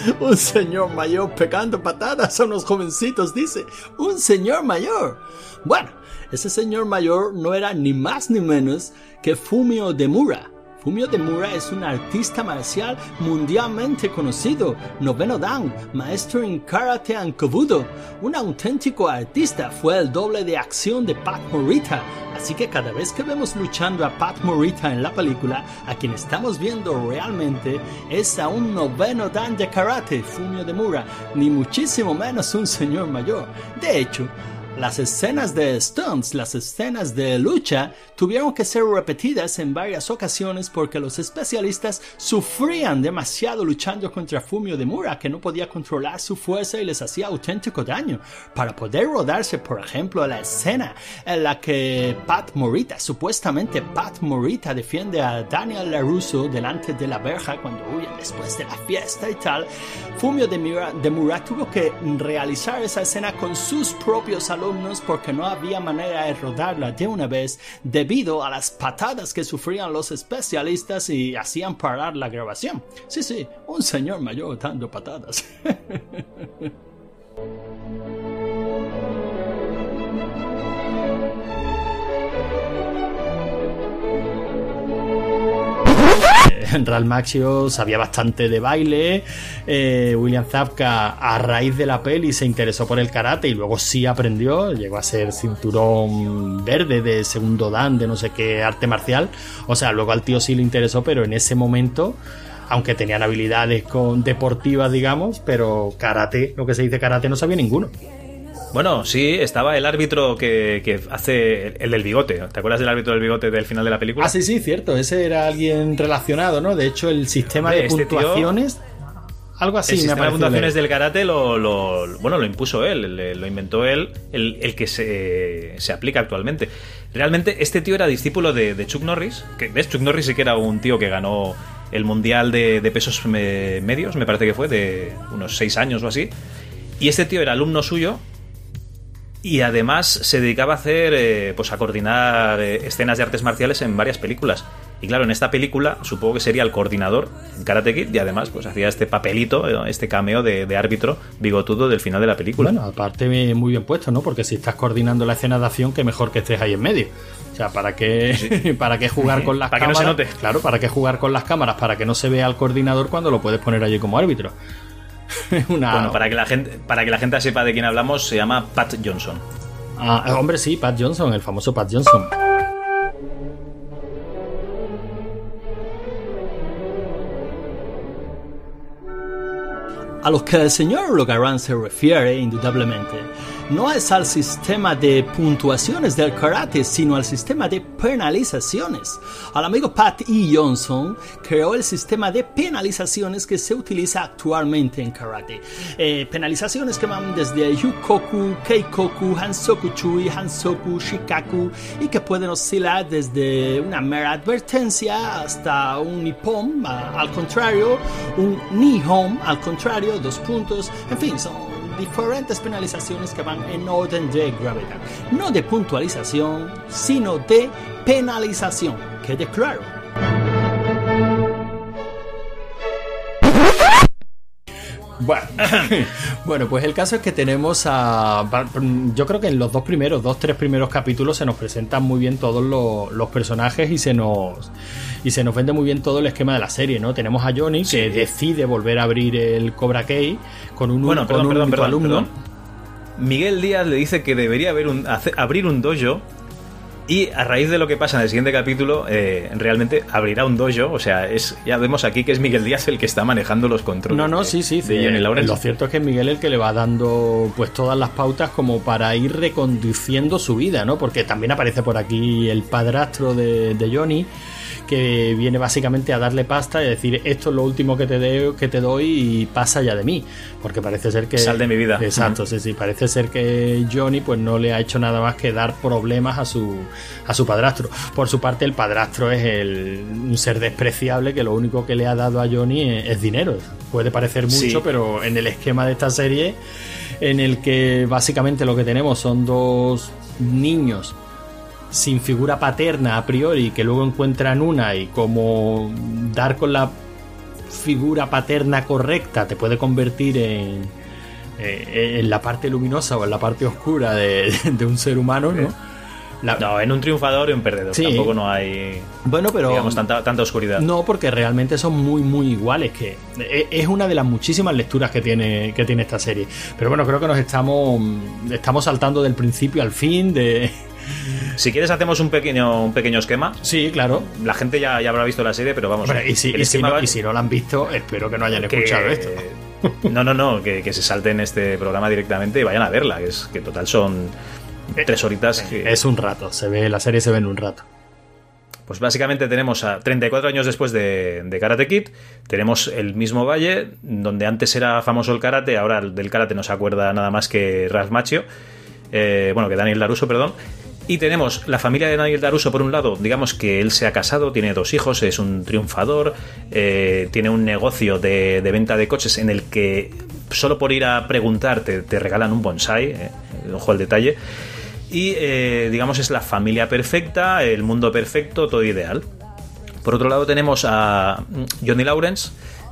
Un señor mayor pegando patadas a unos jovencitos, dice. Un señor mayor. Bueno, ese señor mayor no era ni más ni menos que Fumio Demura. Fumio Demura es un artista marcial mundialmente conocido, noveno dan, maestro en karate and kobudo, un auténtico artista, fue el doble de acción de Pat Morita, así que cada vez que vemos luchando a Pat Morita en la película, a quien estamos viendo realmente es a un noveno dan de karate, Fumio Demura, ni muchísimo menos un señor mayor. De hecho, las escenas de stunts, las escenas de lucha, tuvieron que ser repetidas en varias ocasiones porque los especialistas sufrían demasiado luchando contra Fumio Demura, que no podía controlar su fuerza y les hacía auténtico daño. Para poder rodarse, por ejemplo, la escena en la que Pat Morita, supuestamente Pat Morita, defiende a Daniel LaRusso delante de la verja cuando huyen después de la fiesta y tal, Fumio Demura, Demura tuvo que realizar esa escena con sus propios alumnos porque no había manera de rodarla de una vez debido a las patadas que sufrían los especialistas y hacían parar la grabación. Sí, sí, un señor mayor dando patadas. Real Maxio sabía bastante de baile. Eh, William Zapka, a raíz de la peli, se interesó por el karate y luego sí aprendió. Llegó a ser cinturón verde de segundo dan, de no sé qué arte marcial. O sea, luego al tío sí le interesó, pero en ese momento aunque tenían habilidades con deportivas, digamos, pero karate, lo que se dice karate, no sabía ninguno. Bueno, sí, estaba el árbitro que, que, hace el del bigote. ¿Te acuerdas del árbitro del bigote del final de la película? Ah, sí, sí, cierto. Ese era alguien relacionado, ¿no? De hecho, el sistema de este puntuaciones. Tío, algo así, el me sistema de puntuaciones del karate lo, lo- bueno, lo impuso él, lo inventó él, el, el que se, se aplica actualmente. Realmente, este tío era discípulo de, de Chuck Norris. Que, ¿Ves? Chuck Norris sí que era un tío que ganó el mundial de, de pesos me- medios, me parece que fue, de unos seis años o así. Y este tío era alumno suyo y además se dedicaba a hacer, eh, pues a coordinar eh, escenas de artes marciales en varias películas. Y claro, en esta película supongo que sería el coordinador en Karate Kid y además pues hacía este papelito, eh, este cameo de, de árbitro bigotudo del final de la película. Bueno, aparte muy bien puesto, ¿no? Porque si estás coordinando la escena de acción, que mejor que estés ahí en medio. O sea, ¿para qué, ¿para qué jugar con las Para que no se note. Claro, ¿para qué jugar con las cámaras? Para que no se vea al coordinador cuando lo puedes poner allí como árbitro. Una... Bueno, para que la gente, para que la gente sepa de quién hablamos, se llama Pat Johnson. Ah, hombre, sí, Pat Johnson, el famoso Pat Johnson. A lo que el señor Logarán se refiere, indudablemente, no es al sistema de puntuaciones del karate, sino al sistema de penalizaciones. Al amigo Pat E. Johnson creó el sistema de penalizaciones que se utiliza actualmente en karate. Eh, penalizaciones que van desde Yukoku, Keikoku, Hansoku Chui, Hansoku, Shikaku y que pueden oscilar desde una mera advertencia hasta un Nippon, al contrario, un Nihon, al contrario, dos puntos, en fin, son diferentes penalizaciones que van en orden de gravedad. No de puntualización, sino de penalización. Quede claro. Bueno, bueno, pues el caso es que tenemos a. Yo creo que en los dos primeros, dos, tres primeros capítulos se nos presentan muy bien todos los, los personajes y se nos. Y se nos vende muy bien todo el esquema de la serie, ¿no? Tenemos a Johnny que decide volver a abrir el Cobra Kai con un, Bueno, con perdón, un perdón, único perdón, alumno. Miguel Díaz le dice que debería haber un, abrir un dojo y a raíz de lo que pasa en el siguiente capítulo, eh, realmente abrirá un dojo. O sea, es ya vemos aquí que es Miguel Díaz el que está manejando los controles. No, no, de- sí, sí. De eh, Johnny Lawrence. Lo cierto es que es Miguel el que le va dando pues todas las pautas como para ir reconduciendo su vida, ¿no? Porque también aparece por aquí el padrastro de, de Johnny que viene básicamente a darle pasta y decir esto es lo último que te, de- que te doy y pasa ya de mí. Porque parece ser que... Sal de mi vida. Exacto, sí, sí. Parece ser que Johnny pues no le ha hecho nada más que dar problemas a su, a su padrastro. Por su parte, el padrastro es el, un ser despreciable que lo único que le ha dado a Johnny es, es dinero. Puede parecer mucho, Sí. pero en el esquema de esta serie, en el que básicamente lo que tenemos son dos niños sin figura paterna a priori que luego encuentran una y como dar con la figura paterna correcta te puede convertir en, eh, en la parte luminosa o en la parte oscura de, de un ser humano, ¿no? La- No, en un triunfador y un perdedor. Sí. Tampoco no hay, bueno, pero digamos, tanta, tanta oscuridad. no, porque realmente son muy, muy iguales. Que e- es una de las muchísimas lecturas que tiene, que tiene esta serie. Pero bueno, creo que nos estamos, estamos saltando del principio al fin. De Si quieres, hacemos un pequeño, un pequeño esquema. sí, claro. La gente ya, ya habrá visto la serie, pero vamos. Hombre, y, si, y si no, va- y si no la han visto, espero que no hayan que- escuchado esto. No, no, no, que, que se salten este programa directamente y vayan a verla. Que es que total son tres horitas. que- Es un rato, se ve, la serie se ve en un rato. Pues básicamente tenemos a 34 años después de, de Karate Kid, tenemos el mismo valle, donde antes era famoso el karate, ahora del karate no se acuerda nada más que Ralph Macchio, eh, bueno, que Daniel Daruso, perdón. Y tenemos la familia de Daniel Daruso, por un lado, digamos que él se ha casado, tiene dos hijos, es un triunfador, eh, tiene un negocio de, venta de coches en el que solo por ir a preguntarte te regalan un bonsai, eh, ojo al detalle. Y eh, digamos es la familia perfecta, el mundo perfecto, todo ideal. Por otro lado tenemos a Johnny Lawrence,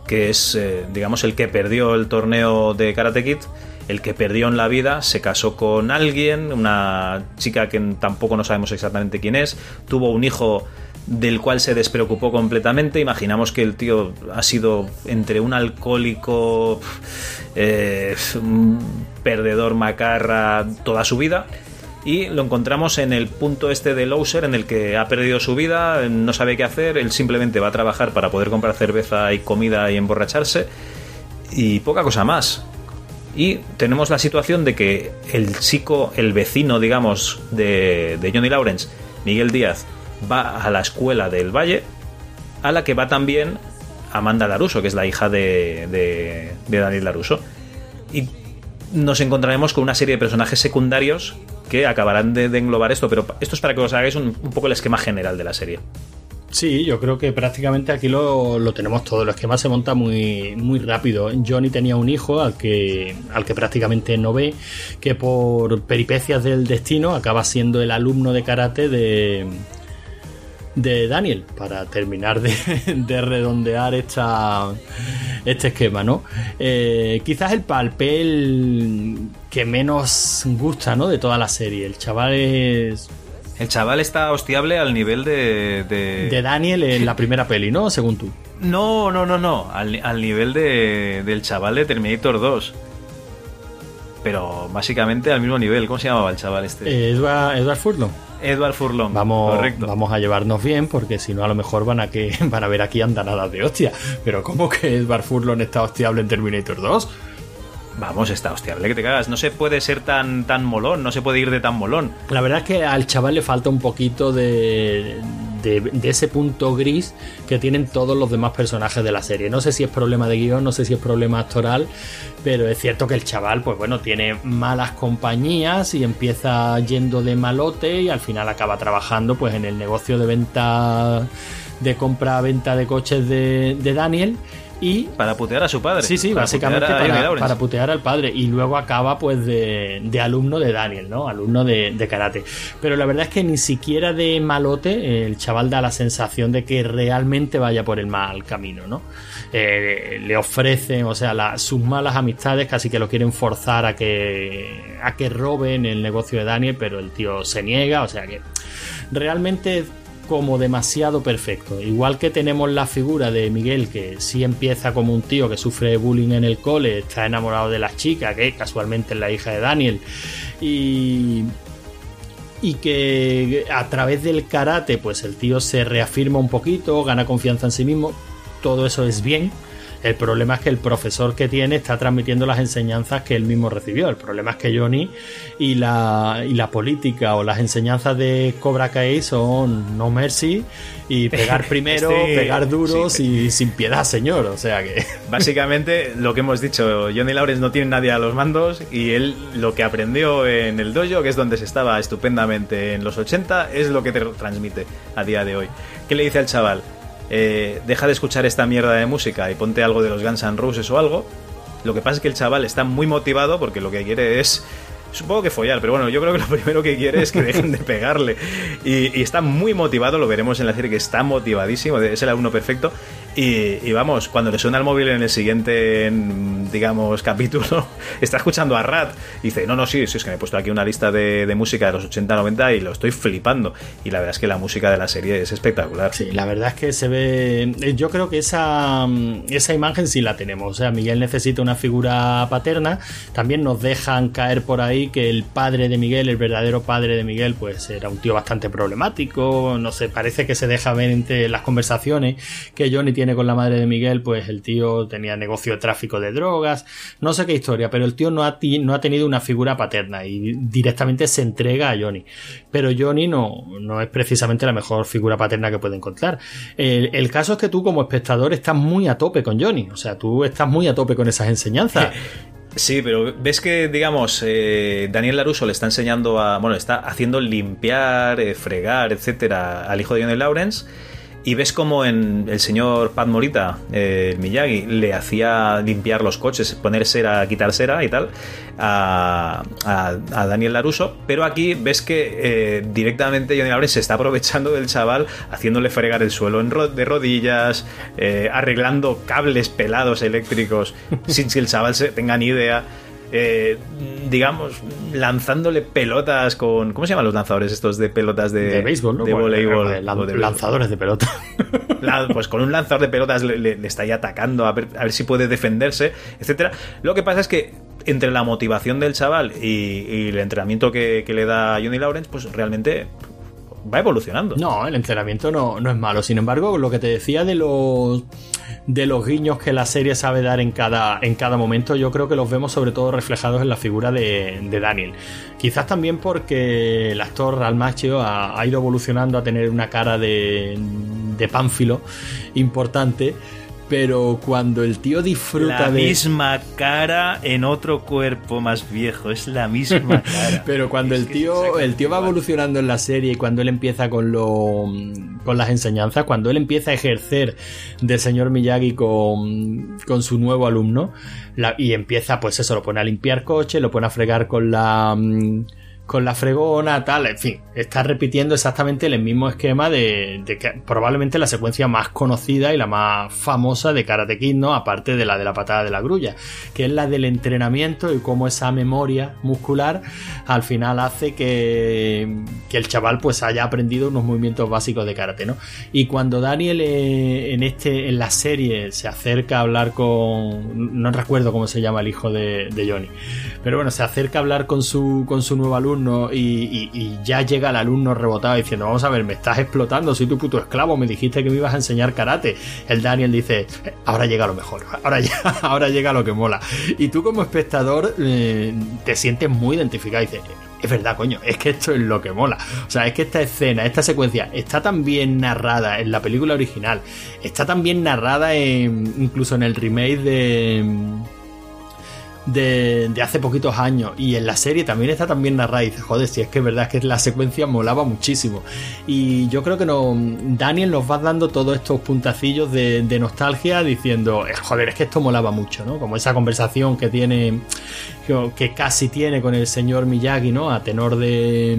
que es eh, digamos el que perdió el torneo de Karate Kid, el que perdió en la vida, se casó con alguien, una chica que tampoco no sabemos exactamente quién es, tuvo un hijo del cual se despreocupó completamente. Imaginamos que el tío ha sido entre un alcohólico, eh, un perdedor macarra toda su vida. Y lo encontramos en el punto este de Loser en el que ha perdido su vida, no sabe qué hacer, él simplemente va a trabajar para poder comprar cerveza y comida y emborracharse y poca cosa más. Y tenemos la situación de que el chico, el vecino, digamos, de, de Johnny Lawrence, Miguel Díaz, va a la escuela del Valle, a la que va también Amanda Laruso, que es la hija de, de, de Daniel Laruso. Y nos encontraremos con una serie de personajes secundarios que acabarán de, englobar esto, pero esto es para que os hagáis un poco el esquema general de la serie. Sí, yo creo que prácticamente aquí lo, lo tenemos todo. El esquema se monta muy, muy rápido. Johnny tenía un hijo al que, al que prácticamente no ve, que por peripecias del destino acaba siendo el alumno de karate de, de Daniel, para terminar de, de redondear esta, este esquema, ¿no? Eh, quizás el papel que menos gusta, ¿no? De toda la serie. El chaval es El chaval está hostiable al nivel de... de- de Daniel en la primera peli, ¿no? Según tú. No, no, no, no. Al, al nivel de, del chaval de Terminator 2. Pero básicamente al mismo nivel. ¿Cómo se llamaba el chaval este? Eh, Edward, Edward Furlong. Edward Furlong. Vamos, Correcto. vamos a llevarnos bien porque si no a lo mejor van a que van a ver aquí andanadas de hostia. Pero ¿cómo que Edward Furlong está hostiable en Terminator 2? Vamos, está hostiable que te cagas. No se puede ser tan, tan molón, no se puede ir de tan molón. La verdad es que al chaval le falta un poquito de, de, ese punto gris que tienen todos los demás personajes de la serie. No sé si es problema de guion, no sé si es problema actoral, pero es cierto que el chaval, pues bueno, tiene malas compañías y empieza yendo de malote y al final acaba trabajando pues en el negocio de venta, de compra-venta de coches de, de Daniel. Y Para putear a su padre. Sí, sí, Para básicamente putear para, putear al padre. Y luego acaba pues de, de alumno de Daniel, ¿no? Alumno de, de karate. Pero la verdad es que ni siquiera de malote el chaval da la sensación de que realmente vaya por el mal camino, ¿no? Eh, le ofrecen, o sea, la- sus malas amistades casi que lo quieren forzar a que, a que roben el negocio de Daniel, pero el tío se niega, o sea que realmente como demasiado perfecto. Igual que tenemos la figura de Miguel, que sí empieza como un tío que sufre bullying en el cole, está enamorado de la chica, que casualmente es la hija de Daniel, y, y que a través del karate, pues el tío se reafirma un poquito, gana confianza en sí mismo, todo eso es bien. El problema es que el profesor que tiene está transmitiendo las enseñanzas que él mismo recibió. El problema es que Johnny y la, y la política o las enseñanzas de Cobra Kai son no mercy y pegar primero, pegar duros sí. y sin piedad, señor. O sea que. Básicamente, lo que hemos dicho, Johnny Lawrence no tiene nadie a los mandos y él lo que aprendió en el dojo, que es donde se estaba estupendamente en los 80, es lo que te transmite a día de hoy. ¿Qué le dice al chaval? Eh, deja de escuchar esta mierda de música y ponte algo de los Guns N' Roses o algo. Lo que pasa es que el chaval está muy motivado porque lo que quiere es... Supongo que follar, pero bueno, yo creo que lo primero que quiere es que dejen de pegarle. Y, y está muy motivado, lo veremos en la serie que está motivadísimo, es el alumno perfecto. Y, y vamos, cuando le suena el móvil en el siguiente, en, digamos, capítulo, está escuchando a Rat. Y dice, no, no, sí, sí, es que me he puesto aquí una lista de, de música de los 80-90 y lo estoy flipando. Y la verdad es que la música de la serie es espectacular. Sí, la verdad es que se ve. eh, Yo creo que esa, mm, esa imagen sí la tenemos. O sea, Miguel necesita una figura paterna. También nos dejan caer por ahí que el padre de Miguel, el verdadero padre de Miguel, pues era un tío bastante problemático. No sé, parece que se deja ver entre las conversaciones que Johnny tiene con la madre de Miguel, pues el tío tenía negocio de tráfico de drogas. No sé qué historia, pero el tío no ha, no ha tenido una figura paterna y directamente se entrega a Johnny. Pero Johnny no, no es precisamente la mejor figura paterna que puede encontrar. El, el caso es que tú como espectador estás muy a tope con Johnny, o sea, tú estás muy a tope con esas enseñanzas. Sí, pero ves que, digamos, eh, Daniel Laruso le está enseñando a. Bueno, está haciendo limpiar, eh, fregar, etcétera, al hijo de Johnny Lawrence. Y ves como en el señor Pat Morita, eh, Miyagi, le hacía limpiar los coches, poner cera, quitar cera y tal a, a- a Daniel Laruso. Pero aquí ves que eh, directamente Johnny Lawrence se está aprovechando del chaval, haciéndole fregar el suelo en de rodillas, eh, arreglando cables pelados eléctricos sin que el chaval se tenga ni idea. Eh, digamos, lanzándole pelotas con. ¿Cómo se llaman los lanzadores estos de pelotas de, de béisbol, ¿no? De voleibol. eh, de lanzadores de pelota. La- pues con un lanzador de pelotas le, le- le está ahí atacando a ver, a ver si puede defenderse, etcétera. Lo que pasa es que entre la motivación del chaval y, y el entrenamiento que, que le da Johnny Lawrence, pues realmente va evolucionando. No, el entrenamiento no, no es malo. Sin embargo, lo que te decía de los de los guiños que la serie sabe dar en cada, en cada momento, yo creo que los vemos sobre todo reflejados en la figura de, de Daniel. Quizás también porque el actor Ralph Macchio ha, ha ido evolucionando a tener una cara de, de pánfilo importante. Pero cuando el tío disfruta La de. misma cara en otro cuerpo más viejo, es la misma cara. Pero cuando el tío, el tío va evolucionando en la serie y cuando él empieza con lo, con las enseñanzas, cuando él empieza a ejercer de señor Miyagi con, con su nuevo alumno, la- y empieza, pues eso, lo pone a limpiar coche, lo pone a fregar con la mm, con la fregona, tal, en fin, está repitiendo exactamente el mismo esquema de, que probablemente la secuencia más conocida y la más famosa de Karate Kid, ¿no? Aparte de la de la patada de la grulla, que es la del entrenamiento y cómo esa memoria muscular al final hace que, que el chaval pues haya aprendido unos movimientos básicos de karate, ¿no? Y cuando Daniel eh, en este en la serie se acerca a hablar con no recuerdo cómo se llama el hijo de, de Johnny, pero bueno, se acerca a hablar con su con su nuevo alumno y, ya llega el alumno rebotado diciendo, vamos a ver, me estás explotando, soy tu puto esclavo, me dijiste que me ibas a enseñar karate. El Daniel dice, "Eh, ahora llega lo mejor, ahora, ya, ahora llega lo que mola. Y tú como espectador eh, te sientes muy identificado y dices, es verdad, coño, es que esto es lo que mola. O sea, es que esta escena, esta secuencia está tan bien narrada en la película original, está tan bien narrada incluso en el remake de de, hace poquitos años y en la serie también está también narrada y dices, joder, si es que es verdad que la secuencia molaba muchísimo y yo creo que no, Daniel nos va dando todos estos puntacillos de, nostalgia diciendo, "Eh, joder, es que esto molaba mucho, ¿no? Como esa conversación que tiene, que casi tiene con el señor Miyagi, ¿no? A tenor de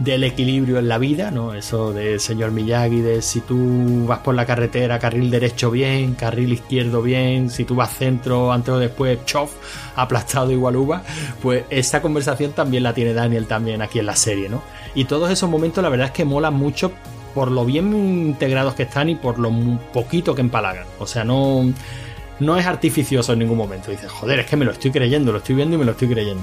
del equilibrio en la vida, ¿no? Eso del señor Miyagi, de si tú vas por la carretera, carril derecho bien, carril izquierdo bien, si tú vas centro, antes o después, chof, aplastado igual uva, pues esa conversación también la tiene Daniel también aquí en la serie, ¿no? Y todos esos momentos la verdad es que molan mucho por lo bien integrados que están y por lo poquito que empalagan. O sea, no, no es artificioso en ningún momento. Dices, joder, es que me lo estoy creyendo, lo estoy viendo y me lo estoy creyendo.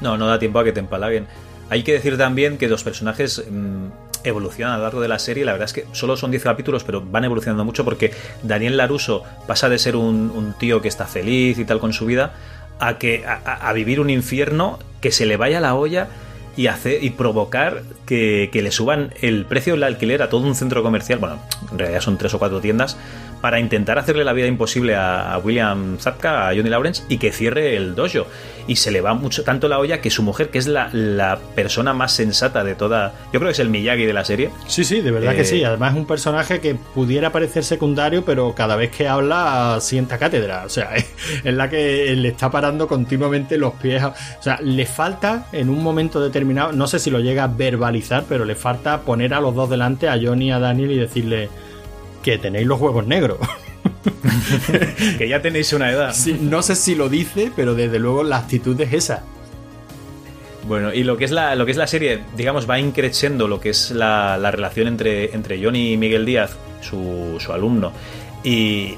No, no da tiempo a que te empalaguen. Hay que decir también que los personajes mm, evolucionan a lo largo de la serie. La verdad es que solo son 10 capítulos, pero van evolucionando mucho porque Daniel Laruso pasa de ser un, tío que está feliz y tal con su vida a, que, a vivir un infierno que se le vaya la olla y, hacer, y provocar que, que le suban el precio del alquiler a todo un centro comercial. Bueno, en realidad son tres o cuatro tiendas para intentar hacerle la vida imposible a, William Zapka, a Johnny Lawrence, y que cierre el dojo. Y se le va mucho tanto la olla que su mujer, que es la, la persona más sensata de toda. Yo creo que es el Miyagi de la serie. Sí, sí, de verdad Eh, que sí. Además es un personaje que pudiera parecer secundario, pero cada vez que habla sienta cátedra. O sea, es, es la que le está parando continuamente los pies. a- O sea, le falta en un momento determinado, no sé si lo llega a verbalizar, pero le falta poner a los dos delante, a Johnny y a Daniel, y decirle, que tenéis los huevos negros. que ya tenéis una edad. Sí, no sé si lo dice, pero desde luego la actitud es esa. Bueno, y lo que es la, lo que es la serie, digamos, va increciendo lo que es la, la relación entre, entre Johnny y Miguel Díaz, su, su alumno, y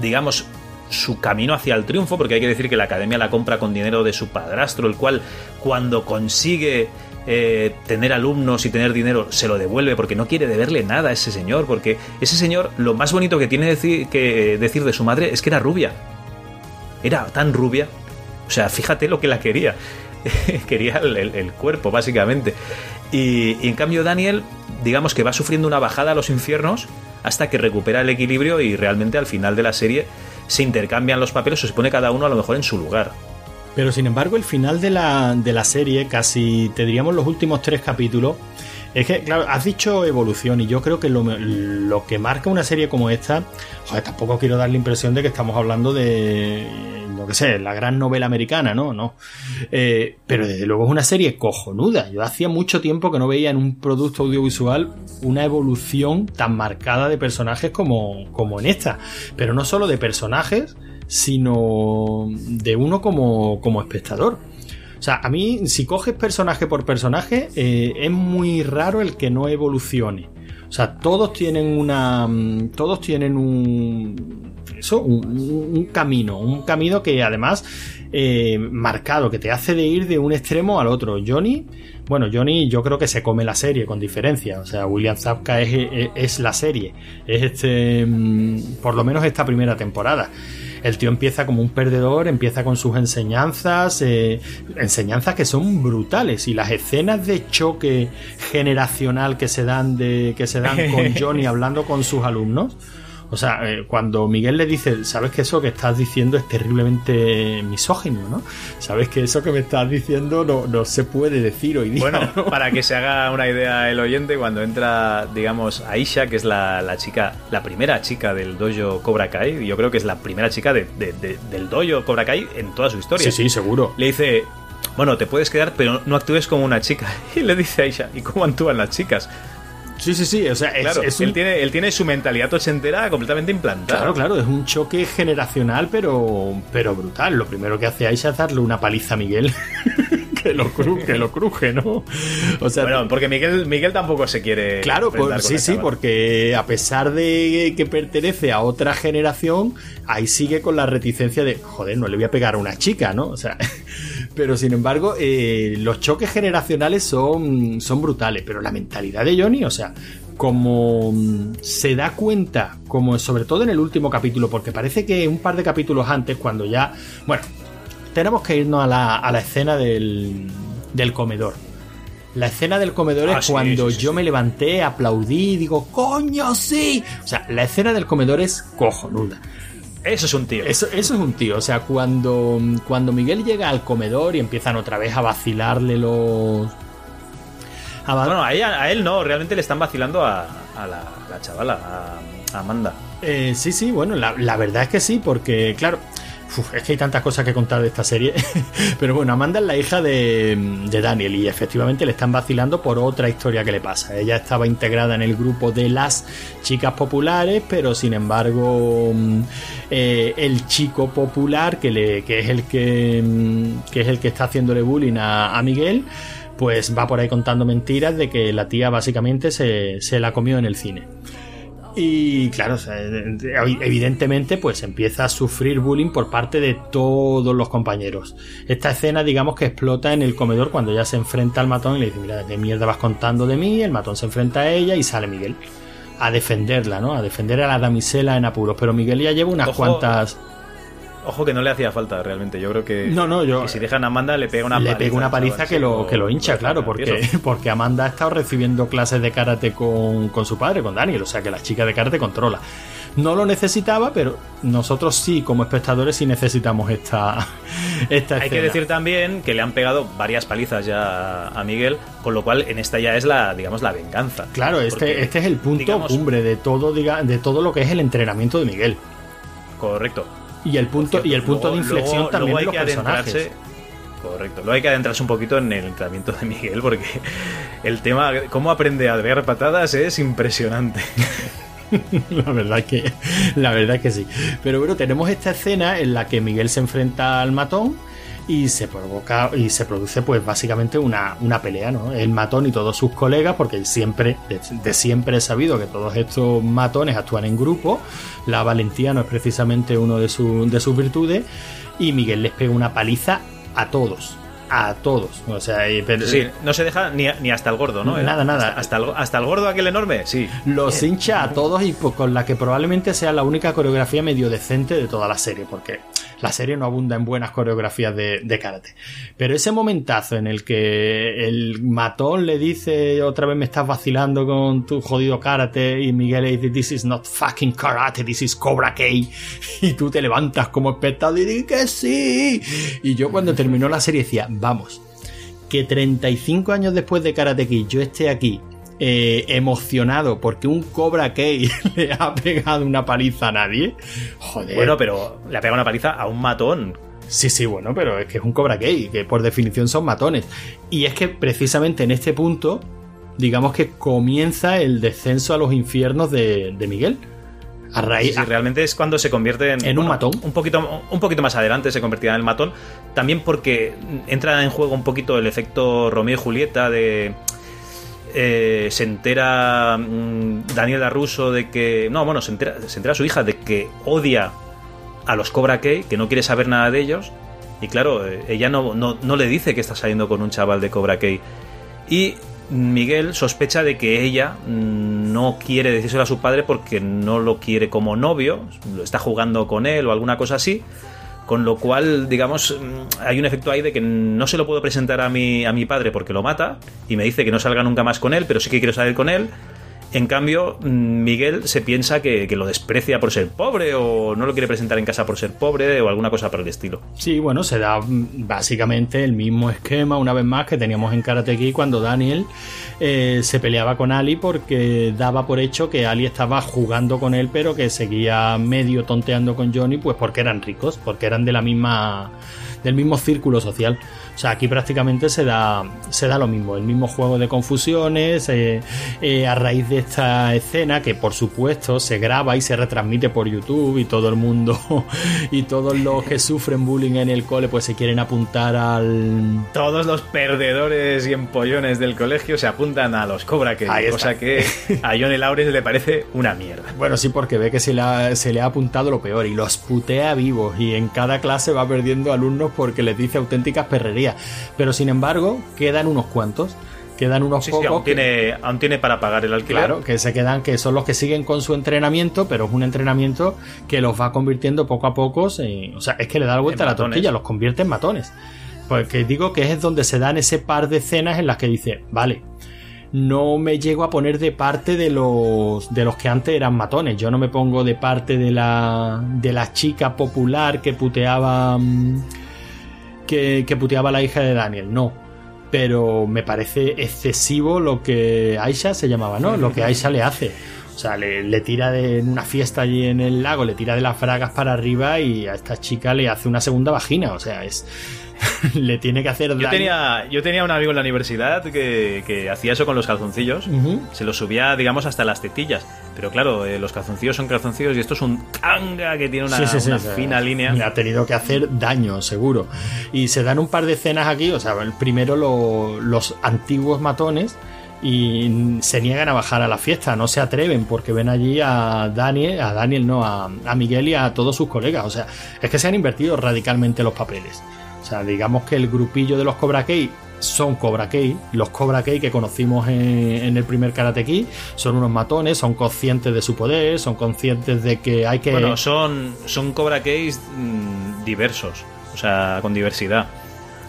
digamos, su camino hacia el triunfo, porque hay que decir que la academia la compra con dinero de su padrastro, el cual cuando consigue eh, tener alumnos y tener dinero se lo devuelve porque no quiere deberle nada a ese señor, porque ese señor lo más bonito que tiene decir, que decir de su madre es que era rubia. Era tan rubia. O sea, fíjate lo que la quería. quería el, cuerpo, básicamente. Y, y en cambio Daniel, digamos que va sufriendo una bajada a los infiernos hasta que recupera el equilibrio y realmente al final de la serie se intercambian los papeles o se pone cada uno a lo mejor en su lugar. Pero sin embargo, el final de la, de la serie, casi te diríamos los últimos tres capítulos, es que, claro, has dicho evolución y yo creo que lo, lo que marca una serie como esta, joder, tampoco quiero dar la impresión de que estamos hablando de, lo que sé, la gran novela americana, ¿no? No. Eh, pero desde luego es una serie cojonuda. Yo hacía mucho tiempo que no veía en un producto audiovisual una evolución tan marcada de personajes como, como en esta. Pero no solo de personajes, sino de uno como, como espectador. O sea, a mí, si coges personaje por personaje, eh, es muy raro el que no evolucione. O sea, todos tienen una. Todos tienen un. Eso, un, camino. Un camino que además. Eh, marcado, que te hace de ir de un extremo al otro. Johnny. Bueno, Johnny yo creo que se come la serie con diferencia. O sea, William Zabka es, es, es la serie. Es este. Por lo menos esta primera temporada el tío empieza como un perdedor, empieza con sus enseñanzas, eh, enseñanzas que son brutales y las escenas de choque generacional que se dan de que se dan con Johnny hablando con sus alumnos. O sea, eh, cuando Miguel le dice, sabes que eso que estás diciendo es terriblemente misógino, ¿no? Sabes que eso que me estás diciendo no, no se puede decir hoy día. Bueno, ¿no? para que se haga una idea el oyente, cuando entra, digamos, Aisha, que es la, la, chica, la primera chica del dojo Cobra Kai, yo creo que es la primera chica de, de, de, del dojo Cobra Kai en toda su historia. Sí, sí, seguro. Le dice, bueno, te puedes quedar, pero no actúes como una chica. Y le dice Aisha, ¿y cómo actúan las chicas? Sí, sí, sí. O sea, es, claro, es un... un... él, tiene, él tiene su mentalidad ochentera completamente implantada. Claro, claro, es un choque generacional, pero, pero brutal. Lo primero que hace Aisha es darle una paliza a Miguel. que, lo cruje, que lo cruje, ¿no? O sea, bueno, porque Miguel, Miguel tampoco se quiere. Claro, por, sí, sí, porque a pesar de que pertenece a otra generación, ahí sigue con la reticencia de, joder, no le voy a pegar a una chica, ¿no? O sea, pero sin embargo, eh, los choques generacionales son, son brutales, pero la mentalidad de Johnny, o sea, como se da cuenta, como sobre todo en el último capítulo, porque parece que un par de capítulos antes, cuando ya, bueno, tenemos que irnos a la, a la escena del, del, comedor. La escena del comedor ah, es sí, cuando sí, sí, yo me levanté, aplaudí y digo, coño, sí. O sea, la escena del comedor es cojonuda. Eso es un tío. Eso, eso, es un tío. O sea, cuando, cuando Miguel llega al comedor y empiezan otra vez a vacilarle los. A bueno, a, ella, a, él no, realmente le están vacilando a, a la, la, chavala, a, Amanda. Eh, sí, sí, bueno, la, la, verdad es que sí, porque, claro, uf, es que hay tantas cosas que contar de esta serie. Pero bueno, Amanda es la hija de, de, Daniel y efectivamente le están vacilando por otra historia que le pasa. Ella estaba integrada en el grupo de las chicas populares, pero sin embargo, eh, el chico popular, que, le, que, es el que, que es el que está haciéndole bullying a, a Miguel, pues va por ahí contando mentiras de que la tía básicamente se, se la comió en el cine. Y claro, evidentemente pues empieza a sufrir bullying por parte de todos los compañeros. Esta escena digamos que explota en el comedor cuando ya se enfrenta al matón y le dice, mira, ¿qué mierda vas contando de mí? El matón se enfrenta a ella y sale Miguel a defenderla, ¿no? A defender a la damisela en apuros. Pero Miguel ya lleva unas Ojo. cuantas... Ojo que no le hacía falta realmente. Yo creo que. No, no, yo. Que si dejan a Amanda le pega una le paliza. pega una paliza que lo, que lo hincha, claro, porque, porque Amanda ha estado recibiendo clases de karate con, con su padre, con Daniel. O sea que la chica de karate controla. No lo necesitaba, pero nosotros sí, como espectadores, sí necesitamos esta, esta Hay que decir también que le han pegado varias palizas ya a Miguel, con lo cual en esta ya es la, digamos, la venganza. Claro, este, Porque, este es el punto digamos, cumbre de todo, diga, de todo lo que es el entrenamiento de Miguel. Correcto. Y el punto, y el punto luego, de inflexión luego, también luego de los personajes. Correcto. Luego hay que adentrarse un poquito en el entrenamiento de Miguel porque el tema, cómo aprende a ver patadas es impresionante. la verdad que la verdad que sí. Pero bueno, tenemos esta escena en la que Miguel se enfrenta al matón y se provoca y se produce pues básicamente una, una pelea, ¿no? El matón y todos sus colegas, porque siempre, de, de siempre he sabido que todos estos matones actúan en grupo, la valentía no es precisamente uno de, su- de sus virtudes, y Miguel les pega una paliza a todos. A todos. O sea, y- pero- Sí, no se deja ni, ni hasta el gordo, ¿no? Nada, nada. Hasta, hasta el, hasta el gordo aquel enorme, sí. los hincha a todos y pues, con la que probablemente sea la única coreografía medio decente de toda la serie, porque la serie no abunda en buenas coreografías de, karate. Pero ese momentazo en el que el matón le dice otra vez me estás vacilando con tu jodido karate y Miguel le dice this is not fucking karate, this is Cobra Kai y tú te levantas como espectador y dices que sí. Y yo cuando terminó la serie decía, vamos, que 35 años después de Karate Kid yo esté aquí eh, emocionado porque un Cobra Kai le ha pegado una paliza a nadie. Joder. Bueno, pero le ha pegado una paliza a un matón. Sí, sí, bueno, pero es que es un Cobra Kai, que por definición son matones. Y es que precisamente en este punto, digamos que comienza el descenso a los infiernos de, de Miguel. A raíz. sí, realmente es cuando se convierte en, En un matón. Un poquito, un poquito más adelante se convertirá en el matón. También porque entra en juego un poquito el efecto Romeo y Julieta de. Eh, se entera mm, Daniel Russo de que. No, bueno, se entera, se entera su hija de que odia a los Cobra Kai, que no quiere saber nada de ellos. Y claro, eh, ella no, no, no le dice que está saliendo con un chaval de Cobra Kai. Y Miguel sospecha de que ella mm, no quiere decírselo a su padre porque no lo quiere como novio, lo está jugando con él o alguna cosa así. Con lo cual, digamos, mm, hay un efecto ahí de que no se lo puedo presentar a mi, a mi padre porque lo mata y me dice que no salga nunca más con él, pero sí que quiero salir con él. En cambio, Miguel se piensa que, que lo desprecia por ser pobre o no lo quiere presentar en casa por ser pobre o alguna cosa por el estilo. Sí, bueno, se da mm, básicamente el mismo esquema, una vez más, que teníamos en Karate Kid cuando Daniel eh, se peleaba con Ali porque daba por hecho que Ali estaba jugando con él, pero que seguía medio tonteando con Johnny, pues porque eran ricos, porque eran de la misma del mismo círculo social. O sea, aquí prácticamente se da, se da lo mismo, el mismo juego de confusiones, eh, eh, a raíz de esta escena, que por supuesto se graba y se retransmite por YouTube y todo el mundo y todos los que sufren bullying en el cole pues se quieren apuntar al... Todos los perdedores y empollones del colegio se apuntan a los Cobra está. cosa que a Johnny Lawrence le parece una mierda. Bueno, sí, porque ve que se le, ha, se le ha apuntado lo peor y los putea vivos y en cada clase va perdiendo alumnos porque les dice auténticas perrerías. Pero sin embargo, quedan unos cuantos. Quedan unos Sí, sí, pocos aún que- tiene, aún tiene para pagar el alquiler. Claro, que se quedan, que son los que siguen con su entrenamiento, pero es un entrenamiento que los va convirtiendo poco a poco. en- o sea, es que le da la vuelta a la tortilla, los convierte en matones. Porque digo que es donde se dan ese par de escenas en las que dice, vale, no me llego a poner de parte de los de los que antes eran matones. Yo no me pongo de parte de la de la chica popular que puteaba mm, que, puteaba a la hija de Daniel. No. Pero me parece excesivo lo que Aisha se llamaba, ¿no? Lo que Aisha le hace. O sea, le, le tira de en una fiesta allí en el lago, le tira de las fragas para arriba y a esta chica le hace una segunda vagina. O sea, es. le tiene que hacer daño. Yo tenía, yo tenía un amigo en la universidad que, que hacía eso con los calzoncillos. Se los subía, digamos, hasta las tetillas. Pero claro, eh, los calzoncillos son calzoncillos y esto es un tanga que tiene una, Sí, sí, sí, una o sea, fina línea. Le ha tenido que hacer daño, seguro. Y se dan un par de escenas aquí. O sea, primero lo- los antiguos matones. Y se niegan a bajar a la fiesta, no se atreven porque ven allí a Daniel, a Daniel no, a, a Miguel y a todos sus colegas. O sea, es que se han invertido radicalmente los papeles. Sea, digamos que el grupillo de los Cobra Kai son Cobra Kai. Los Cobra Kai que conocimos en, en el primer Karate Kid son unos matones, son conscientes de su poder, son conscientes de que hay que... Bueno, son, son Cobra Kais mm, diversos, o sea, con diversidad.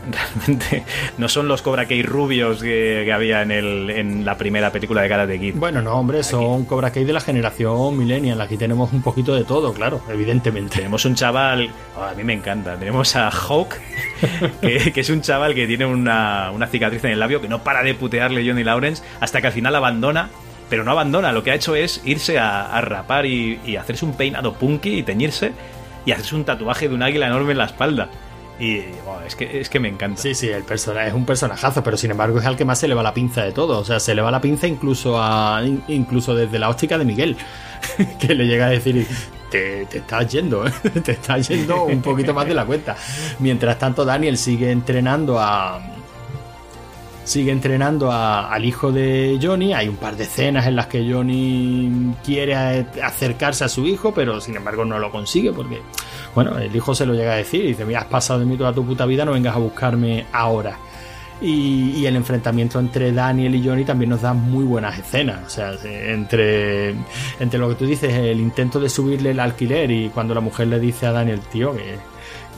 Realmente no son los Cobra Kai rubios que, que había en, el, en la primera película de Karate Kid. Bueno, no, hombre, son Cobra Kai de la generación millennial. Aquí tenemos un poquito de todo, claro, evidentemente. Tenemos un chaval, oh, a mí me encanta, tenemos a Hawk, que, que es un chaval que tiene una, una cicatriz en el labio que no para de putearle Johnny Lawrence hasta que al final abandona, pero no abandona, lo que ha hecho es irse a, a rapar y, y hacerse un peinado punky y teñirse y hacerse un tatuaje de un águila enorme en la espalda. Y es, que, es que me encanta. Sí, sí, el personaje es un personajazo, pero sin embargo es al que más se le va la pinza de todo. O sea, se le va la pinza incluso a incluso desde la óptica de Miguel, que le llega a decir, te, te estás yendo, te estás yendo un poquito más de la cuenta. Mientras tanto, Daniel sigue entrenando a, sigue entrenando al hijo de Johnny. Hay un par de escenas en las que Johnny quiere acercarse a su hijo, pero sin embargo no lo consigue porque, bueno, el hijo se lo llega a decir y dice, mira, has pasado de mí toda tu puta vida, no vengas a buscarme ahora. Y, el enfrentamiento entre Daniel y Johnny también nos da muy buenas escenas. O sea, entre, entre lo que tú dices, el intento de subirle el alquiler y cuando la mujer le dice a Daniel, tío, que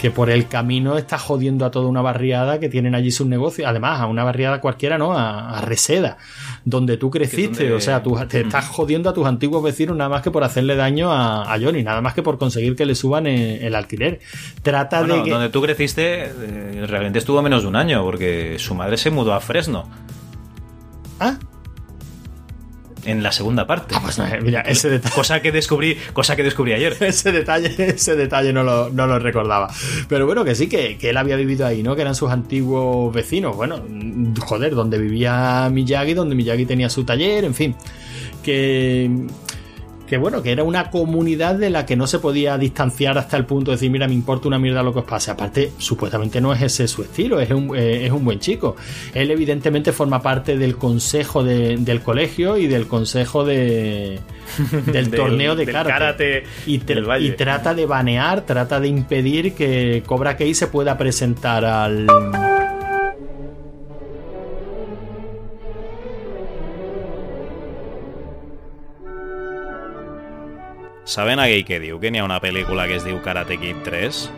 que por el camino está jodiendo a toda una barriada que tienen allí sus negocios. Además, a una barriada cualquiera, ¿no? A, Reseda, donde tú creciste. O sea, tú te estás jodiendo a tus antiguos vecinos nada más que por hacerle daño a, Johnny, nada más que por conseguir que le suban el, alquiler. Trata de. Donde tú creciste, eh, realmente estuvo menos de un año, porque su madre se mudó a Fresno. ¿Ah? En la segunda parte. Ah, pues mira, ese detalle. Cosa que descubrí, cosa que descubrí ayer. ese detalle, ese detalle no lo, no lo recordaba. Pero bueno, que sí, que, que, él había vivido ahí, ¿no? Que eran sus antiguos vecinos. Bueno, joder, donde vivía Miyagi, donde Miyagi tenía su taller, en fin. Que que bueno, que era una comunidad de la que no se podía distanciar hasta el punto de decir, mira, me importa una mierda lo que os pase. Aparte, supuestamente no es ese su estilo, es un, eh, es un buen chico. Él evidentemente forma parte del consejo del colegio y del consejo de, del, torneo de karate. y, y, trata de banear, trata de impedir que Cobra Kai se pueda presentar al ¿Saben aquí que diu que ni una película que es diu Karate Kid 3?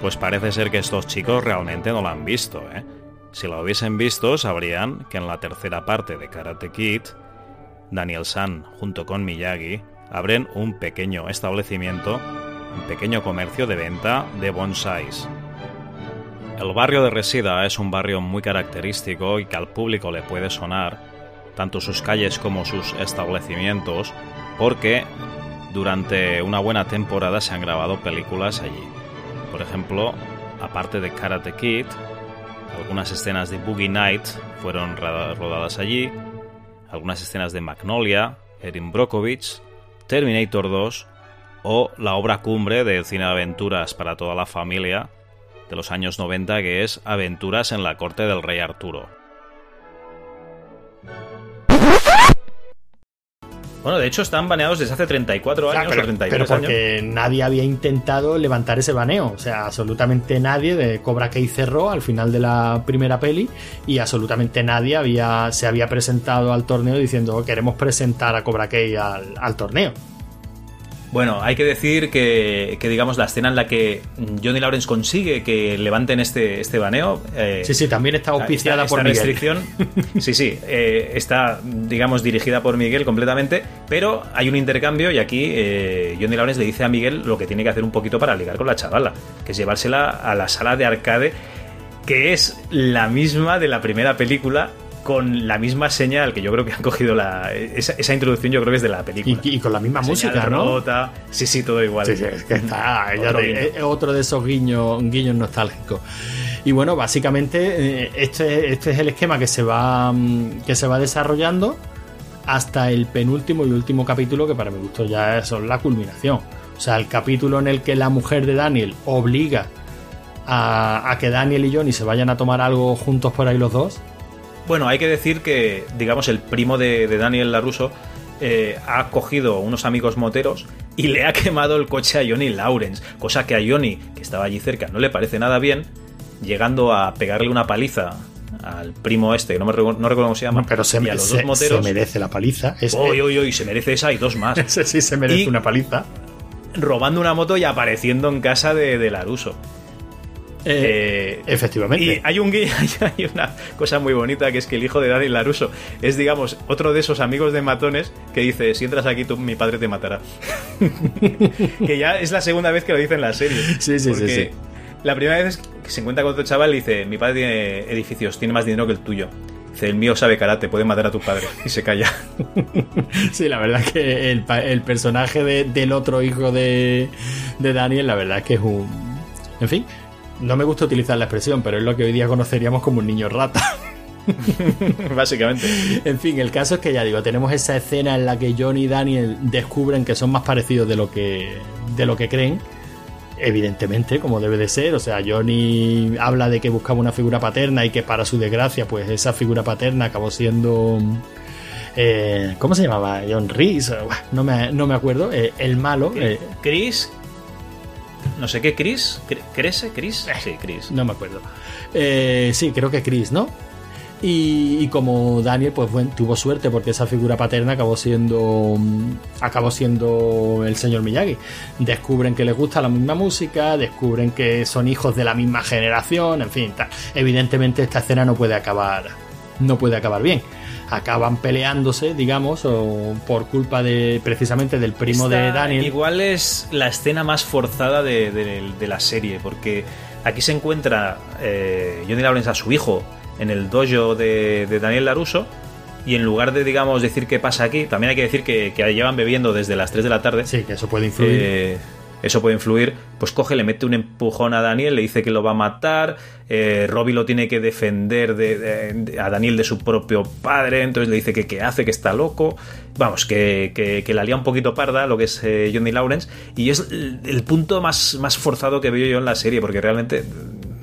Pues parece ser que estos chicos realmente no la han visto, ¿eh? Si la hubiesen visto, sabrían que en la tercera parte de Karate Kid, Daniel San, junto con Miyagi, abren un pequeño establecimiento, un pequeño comercio de venta de bonsais. El barrio de Resida es un barrio muy característico y que al público le puede sonar, tanto sus calles como sus establecimientos, porque durante una buena temporada se han grabado películas allí. Por ejemplo, aparte de Karate Kid, algunas escenas de Boogie Night fueron rodadas allí, algunas escenas de Magnolia, Erin Brockovich, Terminator 2 o la obra cumbre del cine de aventuras para toda la familia de los años 90 que es Aventuras en la corte del rey Arturo. Bueno, de hecho están baneados desde hace 34 años pero, o 33 pero porque nadie había intentado levantar ese baneo. O sea, absolutamente nadie de Cobra Kai cerró al final de la primera peli y absolutamente nadie había, se había presentado al torneo diciendo queremos presentar a Cobra Kai al torneo. Bueno, hay que decir que, digamos, la escena en la que Johnny Lawrence consigue que levanten este, este baneo. Eh, sí, sí, también está auspiciada por Miguel. restricción. sí, sí, eh, está, digamos, dirigida por Miguel completamente, pero hay un intercambio y aquí eh, Johnny Lawrence le dice a Miguel lo que tiene que hacer un poquito para ligar con la chavala, que es llevársela a la sala de arcade, que es la misma de la primera película con la misma señal que yo creo que han cogido la, esa, introducción, yo creo que es de la película. Y, con la misma música, ¿no? Sí, sí, todo igual. Sí, sí, es que está otro, otro, de esos guiños, guiños nostálgicos. Y bueno, básicamente eh, este, este es el esquema que se va mm, que se va desarrollando hasta el penúltimo y último capítulo que para mi gusto ya es la culminación. O sea, el capítulo en el que la mujer de Daniel obliga a, a que Daniel y Johnny se vayan a tomar algo juntos por ahí los dos bueno, hay que decir que, digamos, el primo de, Daniel Laruso eh, ha cogido unos amigos moteros y le ha quemado el coche a Johnny Lawrence, cosa que a Johnny, que estaba allí cerca, no le parece nada bien, llegando a pegarle una paliza al primo este, que no, me, no recuerdo cómo se llama, pero se, y a los dos moteros. Se merece la paliza. Uy, uy, uy, se merece esa y dos más. Ese sí se merece una paliza. Robando una moto y apareciendo en casa de, de Laruso. Eh, efectivamente. Y hay, un, hay una cosa muy bonita que es que el hijo de Daniel Laruso es, digamos, otro de esos amigos de matones que dice: Si entras aquí, tú, mi padre te matará. que ya es la segunda vez que lo dice en la serie. Sí, sí, sí, La primera vez es que se encuentra con otro chaval y dice: Mi padre tiene edificios, tiene más dinero que el tuyo. Dice: El mío sabe karate, puede matar a tu padre. Y se calla. sí, la verdad es que el, personaje del otro hijo de, de Daniel, la verdad es que es un. En fin, no me gusta utilizar la expresión, pero es lo que hoy día conoceríamos como un niño rata. Básicamente. En fin, el caso es que ya digo, tenemos esa escena en la que John y Daniel descubren que son más parecidos de lo que, de lo que creen. Evidentemente, como debe de ser. O sea, Johnny habla de que buscaba una figura paterna y que para su desgracia, pues esa figura paterna acabó siendo. eh, ¿Cómo se llamaba? John Reese. No me, no me acuerdo. Eh, el malo. eh, Chris. No sé qué, Chris. Cre- ¿Crece? ¿Chris? Sí, Chris. No me acuerdo. Eh, sí, creo que Chris, ¿no? Y, y como Daniel, pues bueno, tuvo suerte porque esa figura paterna acabó siendo. mm, acabó siendo el señor Miyagi. Descubren que les gusta la misma música, descubren que son hijos de la misma generación, en fin, tal. Evidentemente esta escena no puede acabar. No puede acabar bien. Acaban peleándose, digamos, o por culpa de. precisamente del primo de Daniel. Igual es la escena más forzada de, de- de la serie, porque aquí se encuentra eh, Johnny Lawrence a su hijo en el dojo de, de Daniel Laruso. Y en lugar de, digamos, decir qué pasa aquí, también hay que decir que, que llevan bebiendo desde las 3 de la tarde. Sí, que eso puede influir. Eh, eso puede influir. Pues coge, le mete un empujón a Daniel, le dice que lo va a matar. Eh, Robbie lo tiene que defender de, de- a Daniel de su propio padre. Entonces le dice que qué hace, que está loco. Vamos, que, que- que la lía un poquito parda lo que es eh, Johnny Lawrence. Y es el, punto más, más forzado que veo yo en la serie, porque realmente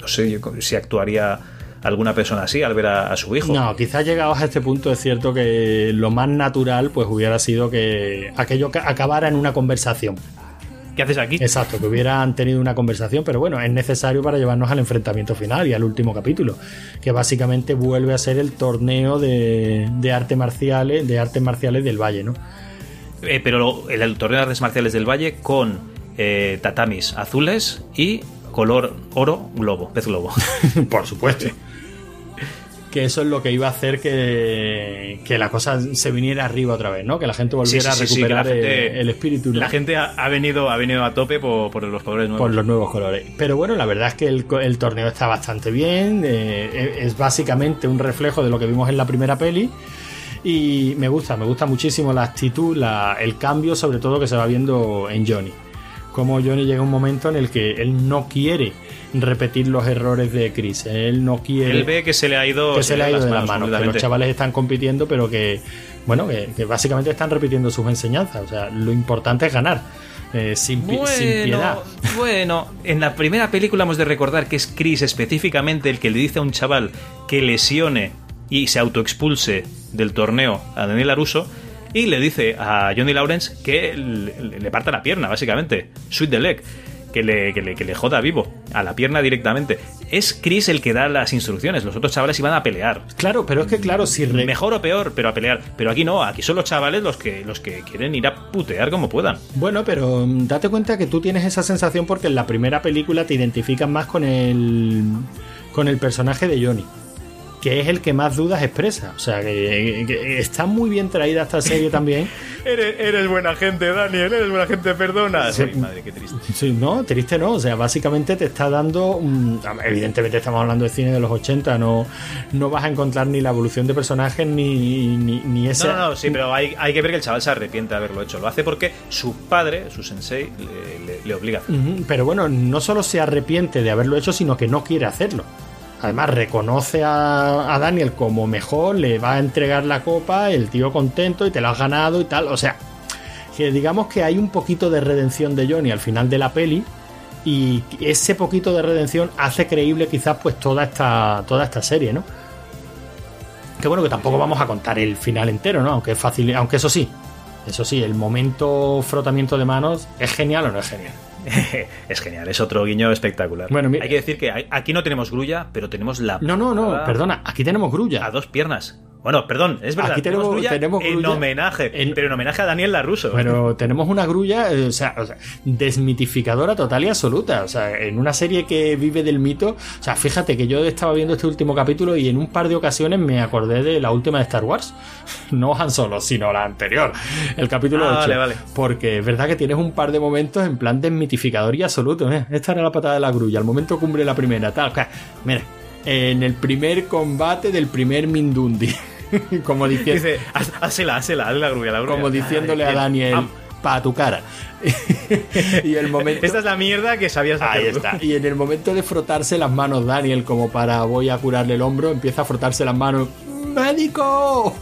no sé yo si actuaría alguna persona así al ver a, su hijo. No, quizás llegados a este punto es cierto que lo más natural pues hubiera sido que aquello ca- acabara en una conversación. ¿Qué haces aquí? Exacto, que hubieran tenido una conversación, pero bueno, es necesario para llevarnos al enfrentamiento final y al último capítulo, que básicamente vuelve a ser el torneo de, de artes marciales, de artes marciales del Valle, ¿no? Eh, pero el torneo de artes marciales del Valle con eh, tatamis azules y color oro globo, pez globo. Por supuesto. Que eso es lo que iba a hacer que, que la cosa se viniera arriba otra vez, ¿no? Que la gente volviera Sí, sí, sí, a recuperar el- gente- el, espíritu. ¿no? La gente ha, ha venido, ha venido a tope por, por los colores nuevos. por los nuevos colores. Pero bueno, la verdad es que el, torneo está bastante bien. eh, es básicamente un reflejo de lo que vimos en la primera peli. Y me gusta, me gusta muchísimo la actitud, la- el cambio, sobre todo que se va viendo en Johnny. Como Johnny llega un momento en el que él no quiere repetir los errores de Chris. Él no quiere Él ve que se le ha ido, que se le ha ido de las manos, que los chavales están compitiendo, pero que, bueno, que, que básicamente están repitiendo sus enseñanzas. O sea, lo importante es ganar, eh, sin, pi- sin piedad. bueno, en la primera película hemos de recordar que es Chris específicamente el que le dice a un chaval que lesione y se autoexpulse del torneo a Daniel Aruso y le dice a Johnny Lawrence que le, le parta la pierna, básicamente. Sweet the leg. Que le, que, le, que le joda vivo a la pierna directamente. Es Chris el que da las instrucciones. Los otros chavales iban a pelear. Claro, pero es que claro, si re- Mejor o peor, pero a pelear. Pero aquí no, aquí son los chavales los que, los que quieren ir a putear como puedan. Bueno, pero mm, date cuenta que tú tienes esa sensación porque en la primera película te identificas más con el con el personaje de Johnny, que es el que más dudas expresa. O sea, que, que está muy bien traída esta serie también. Eres, buena gente, Daniel, eres buena gente, perdona. Sí. madre, qué triste. Sí, no, triste no. O sea, básicamente te está dando. mm, evidentemente estamos hablando de cine de los 80, no, no vas a encontrar ni la evolución de personajes ni, ni, ni ese. No, no, no, sí, pero hay, hay que ver que el chaval se arrepiente de haberlo hecho. Lo hace porque su padre, su sensei, le, le- le obliga a hacerlo. Pero bueno, no solo se arrepiente de haberlo hecho, sino que no quiere hacerlo. Además, reconoce a, Daniel como mejor, le va a entregar la copa, el tío contento y te lo has ganado y tal. O sea, que digamos que hay un poquito de redención de Johnny al final de la peli y ese poquito de redención hace creíble quizás pues toda esta, toda esta serie, ¿no? Que bueno, que tampoco vamos a contar el final entero, ¿no? Aunque es fácil, aunque eso sí, eso sí, el momento frotamiento de manos es genial o no es genial. es genial, es otro guiño espectacular. Bueno, mira- hay que decir que aquí no tenemos grulla, pero tenemos la. No, no, no, perdona, aquí tenemos A grulla. dos piernas. Bueno, perdón, es verdad. Aquí tenemos- grulla tenemos en homenaje, en- pero en homenaje a Daniel Laruso. Pero tenemos una grulla, eh, o sea, o sea, desmitificadora total y absoluta. O sea, en una serie que vive del mito. O sea, fíjate que yo estaba viendo este último capítulo y en un par de ocasiones me acordé de la última de Star Wars. No Han Solo, sino la anterior. El capítulo Ah, 8. vale, vale. Porque es verdad que tienes un par de momentos en plan desmitificador y absoluto. ¿eh? Esta era la patada de la grulla, el momento cumbre la primera, tal. Mira, en el primer combate del primer Mindundi. Como diciendo. Dice, "Haz- hazela, hazela, hazle la grulla, la grulla. Como diciéndole a Daniel, am- para tu cara. y el momento... Esta es la mierda que sabías hacer. Ahí está. Y en el momento de frotarse las manos, Daniel, como para voy a curarle el hombro, empieza a frotarse las manos. ¡Médico!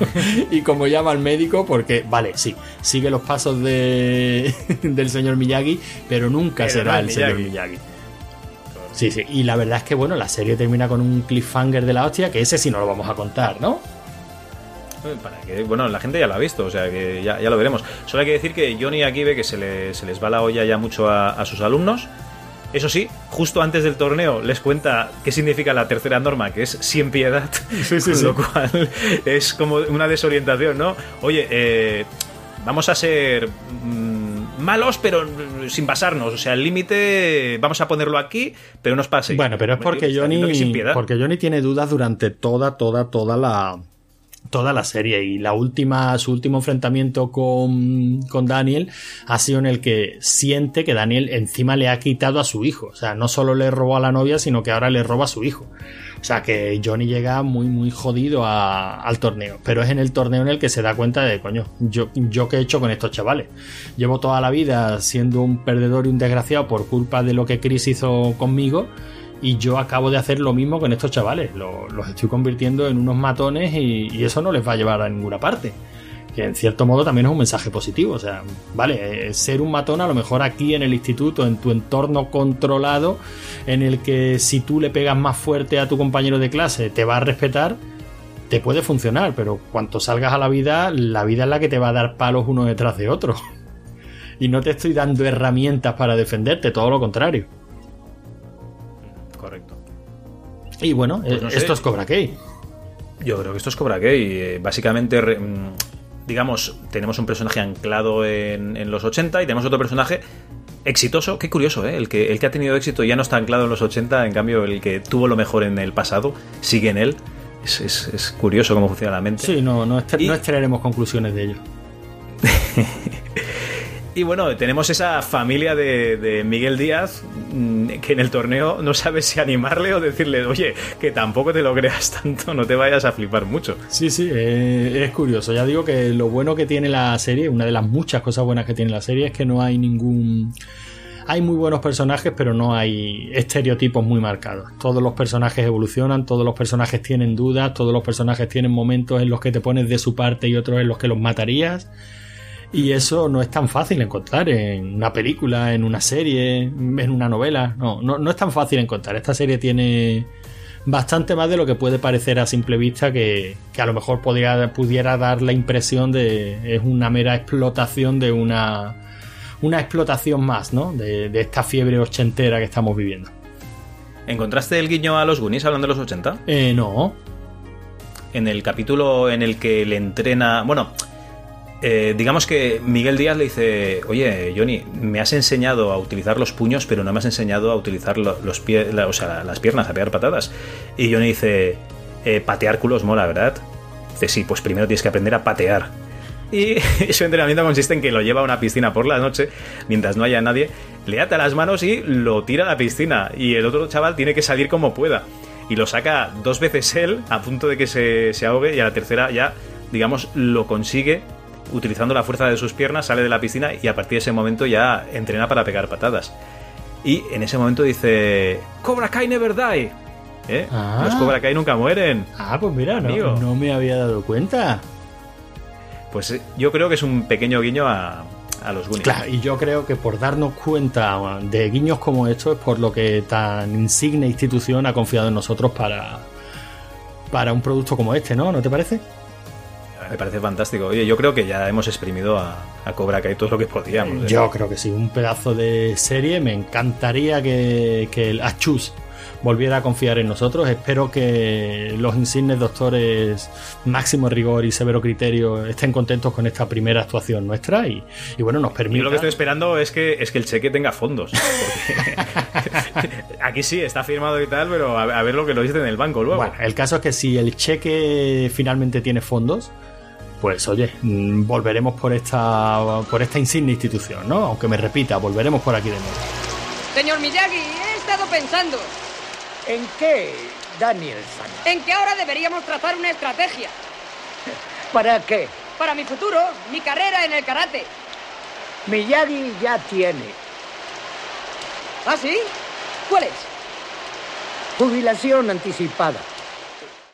y como llama al médico, porque, vale, sí, sigue los pasos de, del señor Miyagi, pero nunca será el señor Miyagi. Sí, sí, y la verdad es que, bueno, la serie termina con un cliffhanger de la hostia, que ese sí no lo vamos a contar, ¿no? Para que, bueno, la gente ya lo ha visto, o sea que ya, ya lo veremos. Solo hay que decir que Johnny aquí ve que se, le- se les va la olla ya mucho a, a sus alumnos. Eso sí, justo antes del torneo les cuenta qué significa la tercera norma, que es sin piedad. Sí, sí, con sí. lo cual es como una desorientación, ¿no? Oye, eh, vamos a ser mm, malos, pero sin pasarnos. O sea, el límite vamos a ponerlo aquí, pero no os paséis. Bueno, pero es porque Johnny, porque Johnny tiene dudas durante toda, toda, toda la toda la serie. Y la última su último enfrentamiento con, con Daniel ha sido en el que siente que Daniel encima le ha quitado a su hijo. O sea no solo le robó a la novia sino que ahora le roba a su hijo. O sea que Johnny llega muy muy jodido al torneo. Pero es en el torneo en el que se da cuenta de coño yo, yo qué he hecho con estos chavales. Llevo toda la vida siendo un perdedor y un desgraciado por culpa de lo que Chris hizo conmigo y yo acabo de hacer lo mismo con estos chavales. Lo- los estoy convirtiendo en unos matones y, y eso no les va a llevar a ninguna parte. Que en cierto modo también es un mensaje positivo. O sea, vale, eh, ser un matón a lo mejor aquí en el instituto, en tu entorno controlado, en el que si tú le pegas más fuerte a tu compañero de clase, te va a respetar, te puede funcionar, pero cuando salgas a la vida, la vida es la que te va a dar palos uno detrás de otro. Y no te estoy dando herramientas para defenderte, todo lo contrario. Y bueno, Pues no sé. esto es Cobra Kai. Yo creo que esto es Cobra Kai. eh, Básicamente, mm, digamos, tenemos un personaje anclado en, en los 80 y tenemos otro personaje exitoso. Qué curioso, ¿eh? El que, el que ha tenido éxito ya no está anclado en los 80, en cambio, el que tuvo lo mejor en el pasado sigue en él. Es, es- es curioso cómo funciona la mente. Sí, no, no, Y- no extraeremos conclusiones de ello. Y bueno, tenemos esa familia de, de Miguel Díaz mm, que en el torneo no sabe si animarle o decirle, oye, que tampoco te lo creas tanto, no te vayas a flipar mucho. Sí, sí, eh, es curioso. Ya digo que lo bueno que tiene la serie, una de las muchas cosas buenas que tiene la serie, es que no hay ningún. Hay muy buenos personajes, pero no hay estereotipos muy marcados. Todos los personajes evolucionan, todos los personajes tienen dudas, todos los personajes tienen momentos en los que te pones de su parte y otros en los que los matarías. Y eso no es tan fácil encontrar en una película, en una serie, en una novela. No, no, no es tan fácil encontrar. Esta serie tiene bastante más de lo que puede parecer a simple vista que, que a lo mejor podría, pudiera dar la impresión de es una mera explotación de una una explotación más, ¿no? De, de esta fiebre ochentera que estamos viviendo. ¿Encontraste el guiño a los Goonies hablando de los 80? Eh, no. en el capítulo en el que le entrena. Bueno, eh, digamos que Miguel Díaz le dice: Oye, Johnny, me has enseñado a utilizar los puños, pero no me has enseñado a utilizar lo- los las piernas, a pegar patadas. Y Johnny dice: "Eh, Patear culos mola, ¿verdad? Dice: Sí, pues primero tienes que aprender a patear. Y su entrenamiento consiste en que lo lleva a una piscina por la noche, mientras no haya nadie, le ata las manos y lo tira a la piscina. Y el otro chaval tiene que salir como pueda. Y lo saca dos veces él, a punto de que se, se ahogue, y a la tercera ya, digamos, lo consigue utilizando la fuerza de sus piernas, sale de la piscina y a partir de ese momento ya entrena para pegar patadas. Y en ese momento dice: Cobra Kai never die. ¿Eh? Ah. Los Cobra Kai nunca mueren. Ah, pues mira, no, no me había dado cuenta. Pues eh, yo creo que es un pequeño guiño a, a los Goonies. Claro, y yo creo que por darnos cuenta de guiños como estos es por lo que tan insigne institución ha confiado en nosotros para, para un producto como este, ¿no? ¿No te parece? Me parece fantástico. Oye, yo creo que ya hemos exprimido a, a Cobra Kai todo lo que podíamos. ¿eh? Yo creo que sí, un pedazo de serie. Me encantaría que, que el Achus volviera a confiar en nosotros. Espero que los insignes doctores Máximo Rigor y Severo Criterio estén contentos con esta primera actuación nuestra y, y bueno, nos Yo permita... lo que estoy esperando es que, es que el cheque tenga fondos. porque aquí sí, está firmado y tal, pero a, a ver lo que lo dice en el banco luego. Bueno, el caso es que si el cheque finalmente tiene fondos, pues oye, mm, volveremos por esta por esta insignia institución, ¿no? Aunque me repita, volveremos por aquí de nuevo. Señor Miyagi, he estado pensando ¿En qué, Daniel-san? en que ahora deberíamos trazar una estrategia ¿Para qué? para mi futuro, mi carrera en el karate. Miyagi ya tiene ¿Ah, sí? ¿Cuál es? jubilación anticipada.